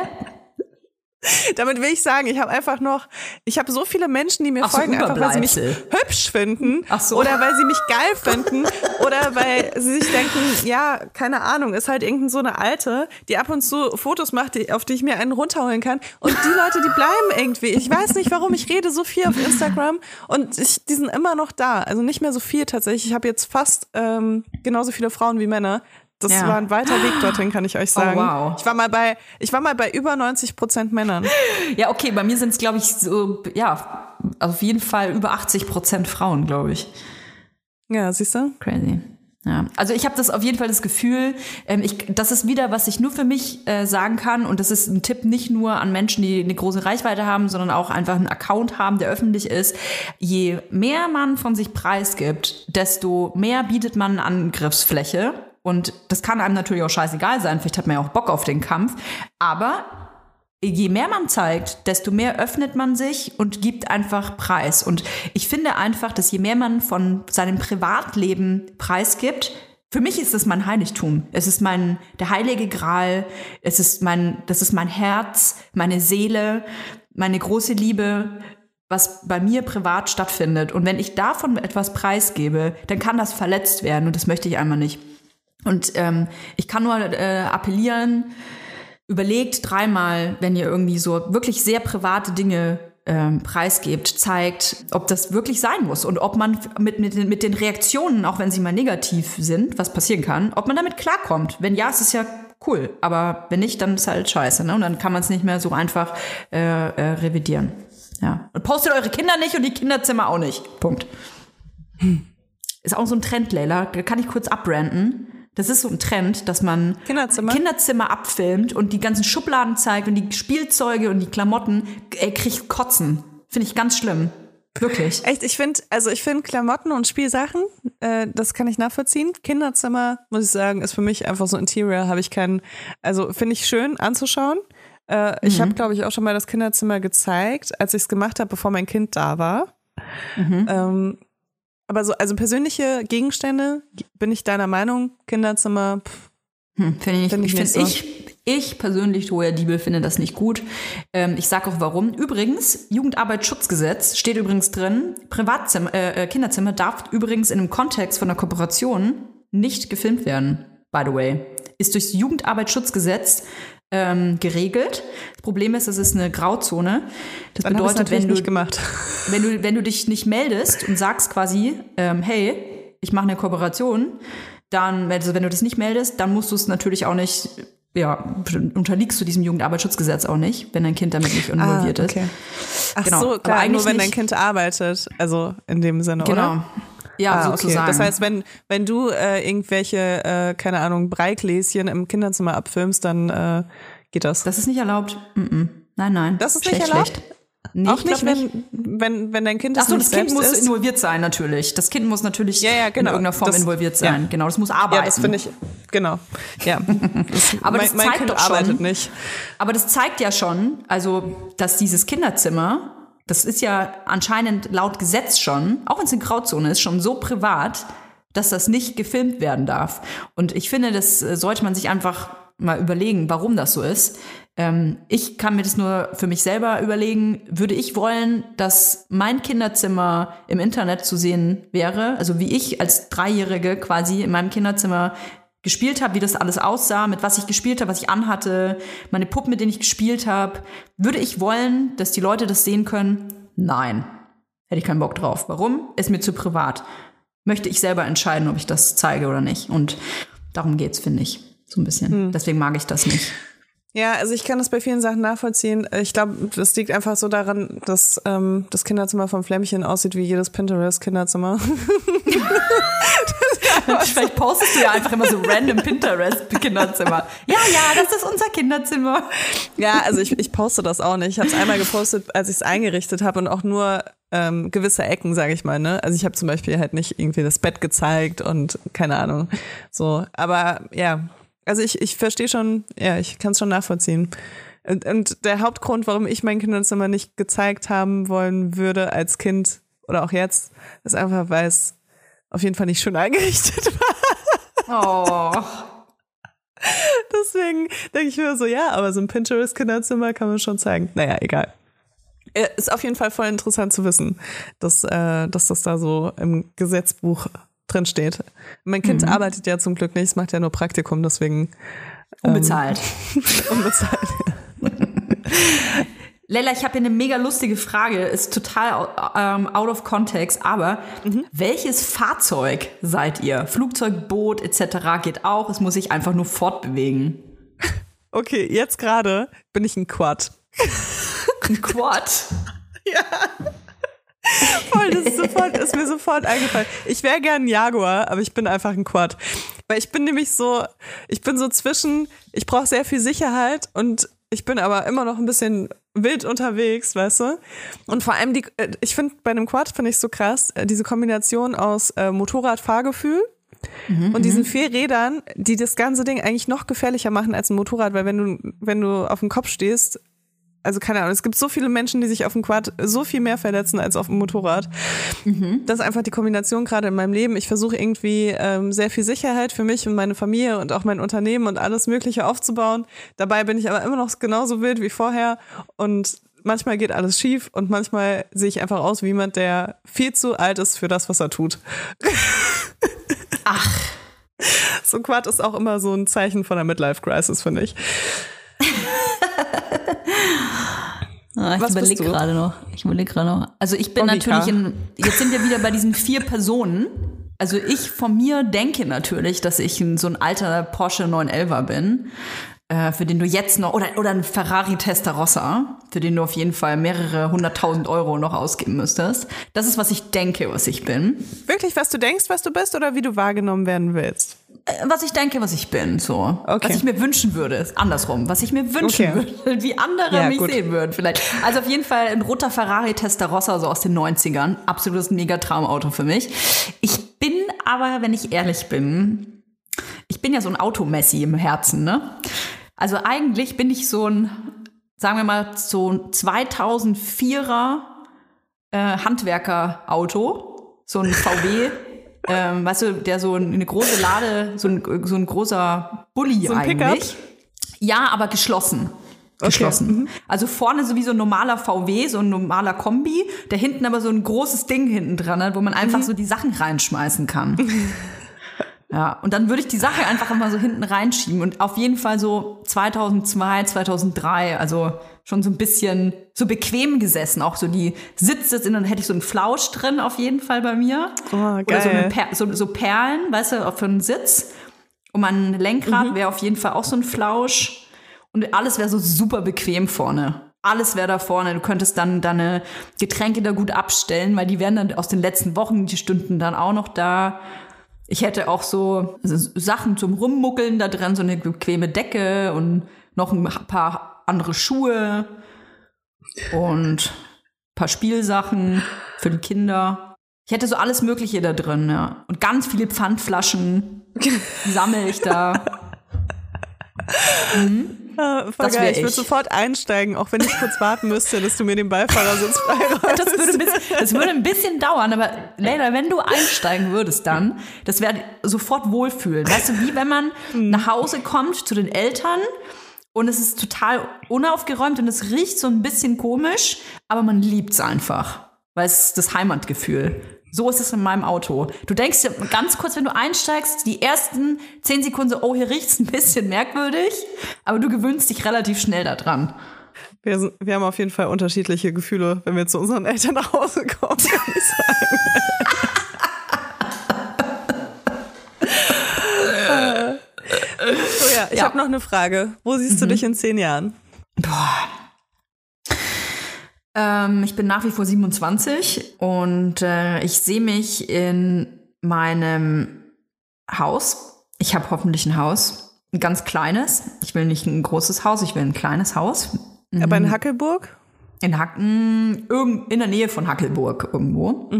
Damit will ich sagen, ich habe einfach noch, ich habe so viele Menschen, die mir Ach so, folgen, einfach weil sie mich hübsch finden Ach so. oder weil sie mich geil finden oder weil sie sich denken, ja, keine Ahnung, ist halt irgendein so eine Alte, die ab und zu Fotos macht, die, auf die ich mir einen runterholen kann. Und die Leute, die bleiben irgendwie. Ich weiß nicht, warum. Ich rede so viel auf Instagram und ich, die sind immer noch da. Also nicht mehr so viel tatsächlich. Ich habe jetzt fast ähm, genauso viele Frauen wie Männer. Das Ja. war ein weiter Weg dorthin, kann ich euch sagen. wow. Ich war mal bei, ich war mal bei über 90 Prozent Männern. Ja, okay, bei mir sind es, glaube ich, so, ja, auf jeden Fall über 80 Prozent Frauen, glaube ich. Ja, siehst du? Crazy. Ja, also ich habe das auf jeden Fall das Gefühl, ähm, ich, das ist wieder, was ich nur für mich äh, sagen kann und das ist ein Tipp nicht nur an Menschen, die eine große Reichweite haben, sondern auch einfach einen Account haben, der öffentlich ist. Je mehr man von sich preisgibt, desto mehr bietet man Angriffsfläche und das kann einem natürlich auch scheißegal sein, vielleicht hat man ja auch Bock auf den Kampf, aber je mehr man zeigt, desto mehr öffnet man sich und gibt einfach Preis. Und ich finde einfach, dass je mehr man von seinem Privatleben preisgibt, für mich ist es mein Heiligtum. Es ist mein, der heilige Gral. Es ist mein, das ist mein Herz, meine Seele, meine große Liebe, was bei mir privat stattfindet. Und wenn ich davon etwas preisgebe, dann kann das verletzt werden und das möchte ich einmal nicht. Und ähm, ich kann nur äh, appellieren, überlegt dreimal, wenn ihr irgendwie so wirklich sehr private Dinge ähm, preisgebt, zeigt, ob das wirklich sein muss und ob man mit, mit, den- mit den Reaktionen, auch wenn sie mal negativ sind, was passieren kann, ob man damit klarkommt. Wenn ja, ist es ja cool, aber wenn nicht, dann ist halt scheiße. Ne? Und dann kann man es nicht mehr so einfach äh, äh, revidieren. Ja. Und postet eure Kinder nicht und die Kinderzimmer auch nicht. Punkt. Ist auch so ein Trend, Leila. Kann ich kurz abbranden. Das ist so ein Trend, dass man Kinderzimmer? Kinderzimmer abfilmt und die ganzen Schubladen zeigt und die Spielzeuge und die Klamotten. Ey, kriegt Kotzen. Finde ich ganz schlimm. Wirklich. Echt, ich finde, also ich finde Klamotten und Spielsachen, äh, das kann ich nachvollziehen. Kinderzimmer, muss ich sagen, ist für mich einfach so Interior, habe ich keinen, also finde ich schön anzuschauen. Äh, Ich habe, glaube ich, auch schon mal das Kinderzimmer gezeigt, als ich es gemacht habe, bevor mein Kind da war. Ähm, aber so, also persönliche Gegenstände, bin ich deiner Meinung, Kinderzimmer, pff, Hm, finde ich, Find ich, ich find, nicht so. ich, ich persönlich, Toja Diebel, finde das nicht gut. Ähm, ich sage auch warum. Übrigens, Jugendarbeitsschutzgesetz steht übrigens drin, Privatzimmer, äh, äh, Kinderzimmer darf übrigens in einem Kontext von einer Kooperation nicht gefilmt werden, by the way. Ist durchs Jugendarbeitsschutzgesetz ähm, geregelt. Das Problem ist, das ist eine Grauzone. Das dann bedeutet, wenn du nicht gemacht. wenn du, wenn du dich nicht meldest und sagst quasi, ähm, hey, ich mache eine Kooperation, dann, also wenn du das nicht meldest, dann musst du es natürlich auch nicht, ja, unterliegst du diesem Jugendarbeitsschutzgesetz auch nicht, wenn dein Kind damit nicht involviert Ah, ist. okay. Ach Genau, so, aber klar, eigentlich nur wenn dein nicht. Kind arbeitet, also in dem Sinne, Genau. oder? Ja, Ah, okay. sozusagen. Das heißt, wenn, wenn du äh, irgendwelche, äh, keine Ahnung, Breigläschen im Kinderzimmer abfilmst, dann äh, geht das. das ist nicht erlaubt. Mm -mm. Nein, nein. Das ist nicht Schlecht, erlaubt? schlecht. Nee, Auch ich nicht, wenn, wenn, wenn dein Kind Ach so, nicht das Kind muss ist. involviert sein, natürlich. Das Kind muss natürlich Ja, ja, genau. in irgendeiner Form Das- involviert ja. sein. Genau, das muss arbeiten. Ja, das finde ich, genau. Ja. Das, Aber mein, das mein zeigt Kind doch schon- nicht. Aber das zeigt ja schon, also, dass dieses Kinderzimmer, das ist ja anscheinend laut Gesetz schon, auch wenn es eine Grauzone ist, schon so privat, dass das nicht gefilmt werden darf. Und ich finde, das äh, sollte man sich einfach mal überlegen, warum das so ist. Ähm, ich kann mir das nur für mich selber überlegen. Würde ich wollen, dass mein Kinderzimmer im Internet zu sehen wäre, also wie ich als Dreijährige quasi in meinem Kinderzimmer gespielt habe, wie das alles aussah, mit was ich gespielt habe, was ich anhatte, meine Puppen, mit denen ich gespielt habe. Würde ich wollen, dass die Leute das sehen können? Nein. Hätte ich keinen Bock drauf. Warum? Ist mir zu privat. Möchte ich selber entscheiden, ob ich das zeige oder nicht. Und darum geht's, finde ich. So ein bisschen. Hm. Deswegen mag ich das nicht. Ja, also ich kann das bei vielen Sachen nachvollziehen. Ich glaube, das liegt einfach so daran, dass ähm, das Kinderzimmer vom Flämmchen aussieht wie jedes Pinterest-Kinderzimmer. Vielleicht postest du ja einfach immer so random Pinterest-Kinderzimmer. Ja, ja, das ist unser Kinderzimmer. Ja, also ich, ich poste das auch nicht. Ich habe es einmal gepostet, als ich es eingerichtet habe und auch nur ähm, gewisse Ecken, sage ich mal. Ne? Also ich habe zum Beispiel halt nicht irgendwie das Bett gezeigt und keine Ahnung. So, aber ja, also ich, ich verstehe schon, ja, ich kann es schon nachvollziehen. Und, und der Hauptgrund, warum ich mein Kinderzimmer nicht gezeigt haben wollen würde als Kind oder auch jetzt, ist einfach, weil es auf jeden Fall nicht schön eingerichtet war. Oh. Deswegen denke ich mir so, ja, aber so ein Pinterest-Kinderzimmer kann man schon zeigen. Naja, egal. Äh, Ist auf jeden Fall voll interessant zu wissen, dass, äh, dass das da so im Gesetzbuch drin steht. Mein Kind Mhm. arbeitet ja zum Glück nicht, es macht ja nur Praktikum, deswegen Unbezahlt. unbezahlt. Leila, ich habe hier eine mega lustige Frage, ist total ähm, out of context, aber welches Fahrzeug seid ihr? Flugzeug, Boot etc. geht auch, es muss sich einfach nur fortbewegen. Okay, jetzt gerade bin ich ein Quad. Ein Quad. Voll, das ist, sofort, ist mir sofort eingefallen. Ich wäre gern ein Jaguar, aber ich bin einfach ein Quad. Weil ich bin nämlich so, ich bin so zwischen, ich brauche sehr viel Sicherheit und ich bin aber immer noch ein bisschen wild unterwegs, weißt du? Und vor allem, die, äh, ich finde bei einem Quad finde ich so krass, äh, diese Kombination aus äh, Motorradfahrgefühl und diesen vier Rädern, die das ganze Ding eigentlich noch gefährlicher machen als ein Motorrad, weil wenn du, wenn du auf dem Kopf stehst, also keine Ahnung, es gibt so viele Menschen, die sich auf dem Quad so viel mehr verletzen als auf dem Motorrad. Das ist einfach die Kombination gerade in meinem Leben. Ich versuche irgendwie ähm, sehr viel Sicherheit für mich und meine Familie und auch mein Unternehmen und alles Mögliche aufzubauen. Dabei bin ich aber immer noch genauso wild wie vorher und manchmal geht alles schief und manchmal sehe ich einfach aus wie jemand, der viel zu alt ist für das, was er tut. Ach, So ein Quad ist auch immer so ein Zeichen von der Midlife-Crisis, finde ich. Ah, ich Was überlege gerade noch. Ich überlege gerade noch. Also ich bin Vika. natürlich in, jetzt sind wir wieder bei diesen vier Personen. Also ich von mir denke natürlich, dass ich ein, so ein alter Porsche 911er bin, äh, für den du jetzt noch, oder, oder ein Ferrari Testarossa, für den du auf jeden Fall mehrere hunderttausend Euro noch ausgeben müsstest. Das ist, was ich denke, was ich bin. Wirklich, was du denkst, was du bist oder wie du wahrgenommen werden willst? Äh, Was ich denke, was ich bin, so. Okay. Was ich mir wünschen würde, ist andersrum. Was ich mir wünschen Okay. würde, wie andere Ja, mich gut. sehen würden, vielleicht. Also auf jeden Fall ein roter Ferrari Testarossa, so aus den 90ern. Absolutes Mega-Traumauto für mich. Ich bin aber, wenn ich ehrlich bin, ich bin ja so ein Automessi im Herzen, ne? Also eigentlich bin ich so ein, sagen wir mal, so ein 2004er äh, Handwerker-Auto. So ein VW. Ähm, weißt du, der so eine große Lade, so ein, so ein großer Bulli So ein Pickup? eigentlich. Ja, aber geschlossen. Geschlossen. Also vorne so wie so ein normaler VW, so ein normaler Kombi, der hinten aber so ein großes Ding hinten dran hat, wo man einfach so die Sachen reinschmeißen kann. Ja, und dann würde ich die Sache einfach immer so hinten reinschieben und auf jeden Fall so 2002, 2003, also schon so ein bisschen so bequem gesessen, auch so die Sitze sind, dann hätte ich so einen Flausch drin auf jeden Fall bei mir. Oh, Oder so, geil. per so, so Perlen, weißt du, für einen Sitz. Und mein Lenkrad wäre auf jeden Fall auch so ein Flausch. Und alles wäre so super bequem vorne. Alles wäre da vorne. Du könntest dann deine Getränke da gut abstellen, weil die wären dann aus den letzten Wochen, die Stunden dann auch noch da. Ich hätte auch so also Sachen zum Rummuckeln da drin, so eine bequeme Decke und noch ein paar andere Schuhe und ein paar Spielsachen für die Kinder. Ich hätte so alles Mögliche da drin, ja. Und ganz viele Pfandflaschen sammle ich da. Voll Das geil. Ich würde ich. sofort einsteigen, auch wenn ich kurz warten müsste, dass du mir den Beifahrersitz freiräumst. Das würde, ein bisschen, das würde ein bisschen dauern, aber Leila, wenn du einsteigen würdest dann, das wäre sofort wohlfühlen. Weißt du, wie wenn man nach Hause kommt zu den Eltern und es ist total unaufgeräumt und es riecht so ein bisschen komisch, aber man liebt es einfach. Weil es ist das Heimatgefühl. So ist es in meinem Auto. Du denkst dir ganz kurz, wenn du einsteigst, die ersten zehn Sekunden so, oh, hier riecht's ein bisschen merkwürdig, aber du gewöhnst dich relativ schnell daran. Wir, sind, wir haben auf jeden Fall unterschiedliche Gefühle, wenn wir zu unseren Eltern nach Hause kommen, kann ich sagen. so, ja, ich Ja. habe noch eine Frage. Wo siehst du dich in zehn Jahren? Boah. Ähm, ich bin nach wie vor 27 und äh, ich sehe mich in meinem Haus. Ich habe hoffentlich ein Haus, ein ganz kleines. Ich will nicht ein großes Haus, ich will ein kleines Haus. Aber in Hackelburg? In Hacken, irgend, in der Nähe von Hackelburg irgendwo.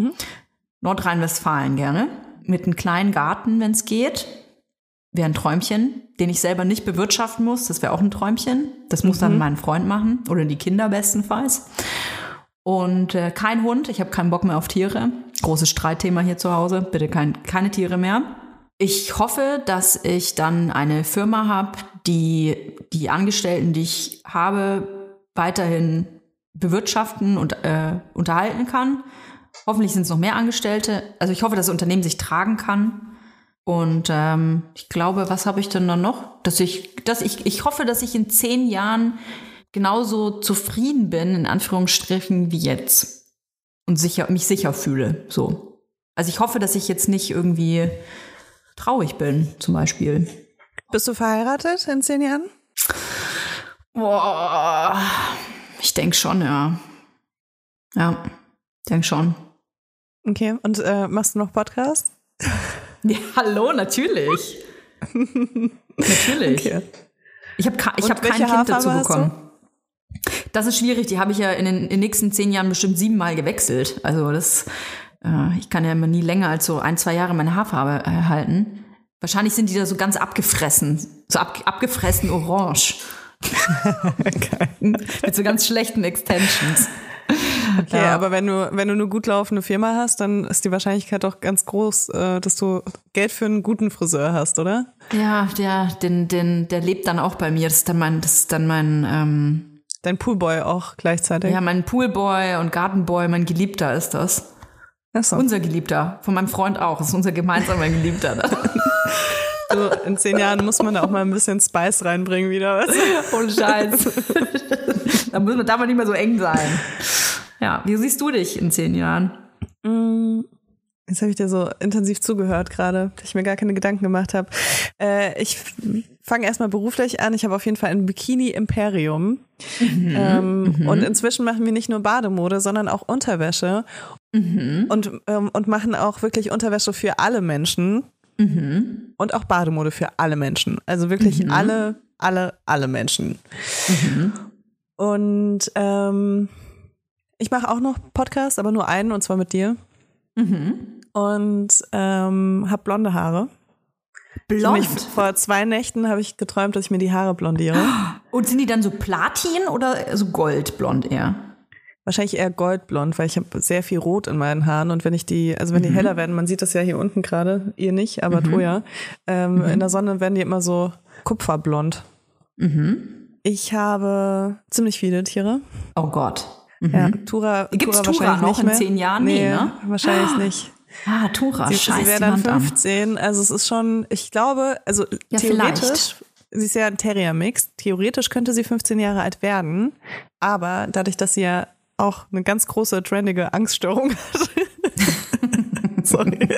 Nordrhein-Westfalen gerne. Mit einem kleinen Garten, wenn es geht. Wäre ein Träumchen, den ich selber nicht bewirtschaften muss. Das wäre auch ein Träumchen. Das muss dann mein Freund machen oder die Kinder bestenfalls. Und äh, kein Hund. Ich habe keinen Bock mehr auf Tiere. Großes Streitthema hier zu Hause. Bitte kein, keine Tiere mehr. Ich hoffe, dass ich dann eine Firma habe, die die Angestellten, die ich habe, weiterhin bewirtschaften und äh, unterhalten kann. Hoffentlich sind es noch mehr Angestellte. Also ich hoffe, dass das Unternehmen sich tragen kann. Und ähm, ich glaube, was habe ich denn dann noch? Dass ich, dass ich, ich hoffe, dass ich in zehn Jahren genauso zufrieden bin, in Anführungsstrichen, wie jetzt. Und sicher, mich sicher fühle. So. Also ich hoffe, dass ich jetzt nicht irgendwie traurig bin, zum Beispiel. Bist du verheiratet in zehn Jahren? Boah, ich denke schon, ja. Ja, denke schon. Okay, und äh, machst du noch Podcast? Ja, hallo, natürlich. natürlich. Okay. Ich habe ich hab kein Kind dazu Haarfarbe bekommen. Das ist schwierig. Die habe ich ja in den, in den nächsten zehn Jahren bestimmt siebenmal gewechselt. Also das, äh, ich kann ja immer nie länger als so ein, zwei Jahre meine Haarfarbe erhalten. Wahrscheinlich sind die da so ganz abgefressen. So ab, abgefressen orange. Mit so ganz schlechten Extensions. Okay, aber wenn du, wenn du eine gut laufende Firma hast, dann ist die Wahrscheinlichkeit doch ganz groß, äh, dass du Geld für einen guten Friseur hast, oder? Ja, der, den, den, der lebt dann auch bei mir. Das ist dann mein, das ist dann mein, ähm, Dein Poolboy auch gleichzeitig. ja, mein Poolboy und Gartenboy, mein Geliebter ist das. Ach so. Unser Geliebter, von meinem Freund auch. Das ist unser gemeinsamer Geliebter. Du, in zehn Jahren muss man da auch mal ein bisschen Spice reinbringen wieder. Ohne Scheiß. da muss man, darf man nicht mehr so eng sein. Ja, wie siehst du dich in zehn Jahren? Jetzt habe ich dir so intensiv zugehört gerade, dass ich mir gar keine Gedanken gemacht habe. Äh, ich fange erstmal beruflich an. Ich habe auf jeden Fall ein Bikini-Imperium. ähm, Und inzwischen machen wir nicht nur Bademode, sondern auch Unterwäsche. Und, ähm, und machen auch wirklich Unterwäsche für alle Menschen. Und auch Bademode für alle Menschen. Also wirklich alle, alle, alle Menschen. Und ähm, ich mache auch noch Podcast, aber nur einen, und zwar mit dir. Und ähm, habe blonde Haare. Blond. Mich, vor zwei Nächten habe ich geträumt, dass ich mir die Haare blondiere. Und sind die dann so Platin oder so goldblond eher? Wahrscheinlich eher goldblond, weil ich habe sehr viel Rot in meinen Haaren und wenn ich die, also wenn die heller werden, man sieht das ja hier unten gerade, ihr nicht, aber Toja, ähm, in der Sonne werden die immer so kupferblond. Ich habe ziemlich viele Tiere. Oh Gott. Ja, Tura, Gibt's Tura Tura wahrscheinlich noch in zehn Jahren? Nee, ne? Wahrscheinlich nicht. Ah, Tura, Sie, scheiße. sie wäre dann 15, also es ist schon, ich glaube, also Ja, theoretisch, vielleicht. sie ist ja ein Terrier-Mix, theoretisch könnte sie 15 Jahre alt werden, aber dadurch, dass sie ja auch eine ganz große, trendige Angststörung hat, sorry,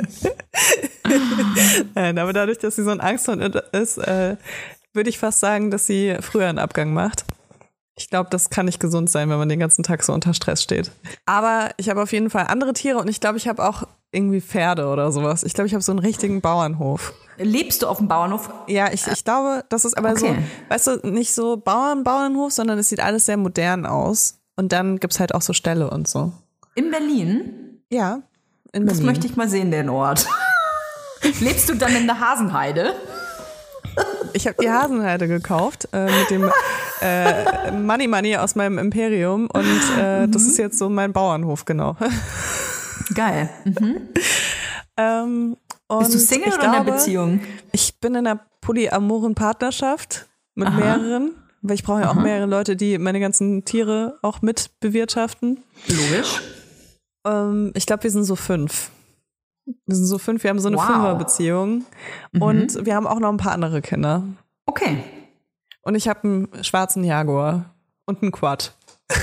Nein, aber dadurch, dass sie so ein Angsthund ist, äh, würde ich fast sagen, dass sie früher einen Abgang macht. Ich glaube, das kann nicht gesund sein, wenn man den ganzen Tag so unter Stress steht. Aber ich habe auf jeden Fall andere Tiere und ich glaube, ich habe auch irgendwie Pferde oder sowas. Ich glaube, ich habe so einen richtigen Bauernhof. Lebst du auf dem Bauernhof? Ja, ich, ich glaube, das ist aber so, Okay. weißt du, nicht so Bauern, Bauernhof, sondern es sieht alles sehr modern aus. Und dann gibt's halt auch so Ställe und so. In Berlin? Ja, in Das Berlin. möchte ich mal sehen, den Ort. Lebst du dann in der Hasenheide? Ich habe die Hasenheide gekauft äh, mit dem äh, Money Money aus meinem Imperium und äh, das ist jetzt so mein Bauernhof, genau. Geil. ähm, und Bist du Single oder in einer glaube, Beziehung? Ich bin in einer polyamoren Partnerschaft mit mehreren, weil ich brauche ja auch mehrere Leute, die meine ganzen Tiere auch mit bewirtschaften. Logisch. Ähm, ich glaube, wir sind so fünf. Wir sind so fünf, wir haben so eine Wow. Fünferbeziehung. Und wir haben auch noch ein paar andere Kinder. Okay. Und ich habe einen schwarzen Jaguar und einen Quad.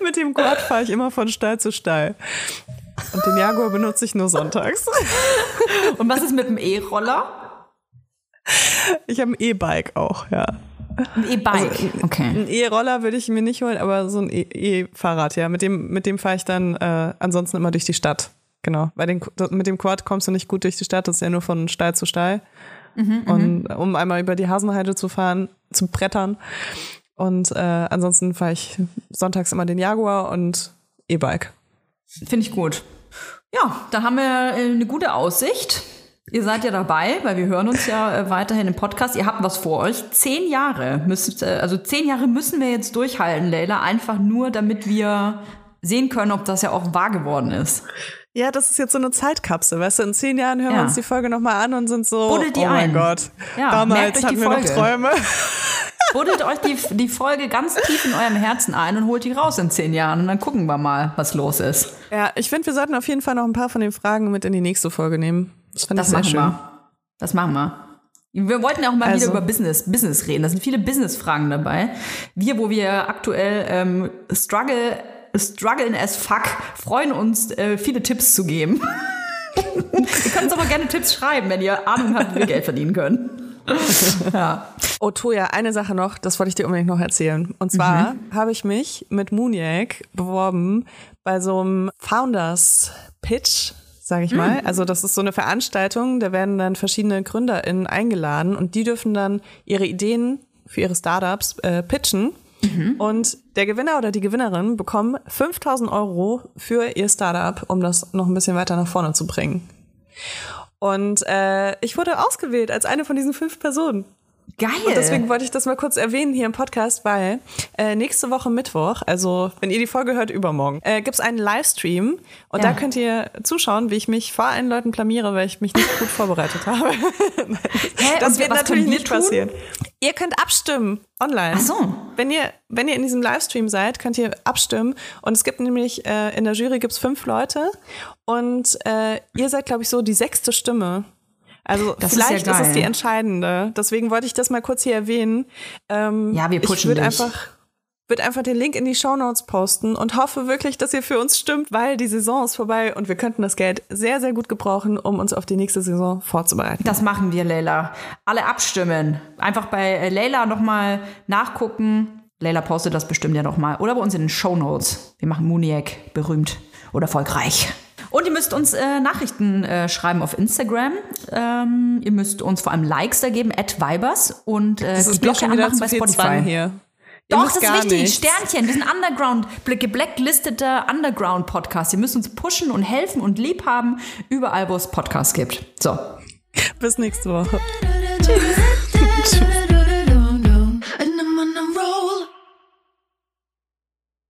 Mit dem Quad fahre ich immer von Stall zu Stall. Und den Jaguar benutze ich nur sonntags. Und was ist mit dem E-Roller? Ich habe ein E-Bike auch, ja. Ein E-Bike. okay. Ein E-Roller würde ich mir nicht holen, aber so ein E- E-Fahrrad, ja. Mit dem, mit dem fahre ich dann äh, ansonsten immer durch die Stadt. Genau. Bei den, mit dem Quad kommst du nicht gut durch die Stadt, das ist ja nur von Stall zu Stall. und um einmal über die Hasenheide zu fahren, zu brettern. Und äh, ansonsten fahre ich sonntags immer den Jaguar und E-Bike. Finde ich gut. Ja, dann haben wir äh, eine gute Aussicht. Ihr seid ja dabei, weil wir hören uns ja äh, weiterhin im Podcast. Ihr habt was vor euch. Zehn Jahre müsst, äh, also zehn Jahre müssen wir jetzt durchhalten, Leila, einfach nur, damit wir sehen können, ob das ja auch wahr geworden ist. Ja, das ist jetzt so eine Zeitkapsel, weißt du? In zehn Jahren hören wir Ja. uns die Folge nochmal an und sind so, Buddelt die oh mein ein. Gott, Ja, damals euch hatten die wir noch. Träume. Buddelt euch die, die Folge ganz tief in eurem Herzen ein und holt die raus in zehn Jahren und dann gucken wir mal, was los ist. Ja, ich finde, wir sollten auf jeden Fall noch ein paar von den Fragen mit in die nächste Folge nehmen. Das Das machen schön. wir. Das machen wir. Wir wollten ja auch mal Also- wieder über Business, Business reden. Da sind viele Business-Fragen dabei. Wir, wo wir aktuell ähm, struggle, strugglen as fuck, freuen uns, äh, viele Tipps zu geben. ihr könnt uns aber gerne Tipps schreiben, wenn ihr Ahnung habt, wie wir Geld verdienen können. ja. Oh, Toja, eine Sache noch, das wollte ich dir unbedingt noch erzählen. Und zwar Mhm. habe ich mich mit Mooniac beworben bei so einem Founders Pitch, sage ich mal. Mhm. Also das ist so eine Veranstaltung, da werden dann verschiedene GründerInnen eingeladen und die dürfen dann ihre Ideen für ihre Startups äh, pitchen. Mhm. Und der Gewinner oder die Gewinnerin bekommen 5000 Euro für ihr Startup, um das noch ein bisschen weiter nach vorne zu bringen. Und äh, ich wurde ausgewählt als eine von diesen fünf Personen. Geil. Und deswegen wollte ich das mal kurz erwähnen hier im Podcast, weil äh, nächste Woche Mittwoch, also wenn ihr die Folge hört, übermorgen, äh, gibt's einen Livestream und Ja. da könnt ihr zuschauen, wie ich mich vor allen Leuten blamiere, weil ich mich nicht gut vorbereitet habe. das und wird natürlich nicht tun? passieren. Ihr könnt abstimmen online. Ach so. Wenn ihr, wenn ihr in diesem Livestream seid, könnt ihr abstimmen. Und es gibt nämlich, äh, in der Jury gibt's fünf Leute und äh, ihr seid, glaube ich, so die sechste Stimme. Also Das ist ja vielleicht ist, es die entscheidende. Deswegen wollte ich das mal kurz hier erwähnen. Ähm, Ja, wir ich pushen würde dich. einfach würde einfach den Link in die Shownotes posten und hoffe wirklich, dass ihr für uns stimmt, weil die Saison ist vorbei und wir könnten das Geld sehr, sehr gut gebrauchen, um uns auf die nächste Saison vorzubereiten. Das machen wir, Leila. Alle abstimmen. Einfach bei äh, Leila nochmal nachgucken. Leila postet das bestimmt ja nochmal. Oder bei uns in den Shownotes. Wir machen Muniac berühmt oder erfolgreich. Und ihr müsst uns äh, Nachrichten äh, schreiben auf Instagram. Ähm, ihr müsst uns vor allem Likes da geben, at Vibers. Und äh, Das die Glocke anmachen zu bei Spotify. Zwang hier. Ihr Doch, das ist wichtig. nichts. Sternchen. Wir sind Underground, geblacklisteter Underground-Podcast. Ihr müsst uns pushen und helfen und lieb haben, überall, wo es Podcasts gibt. So. Bis nächste Woche. Tschüss.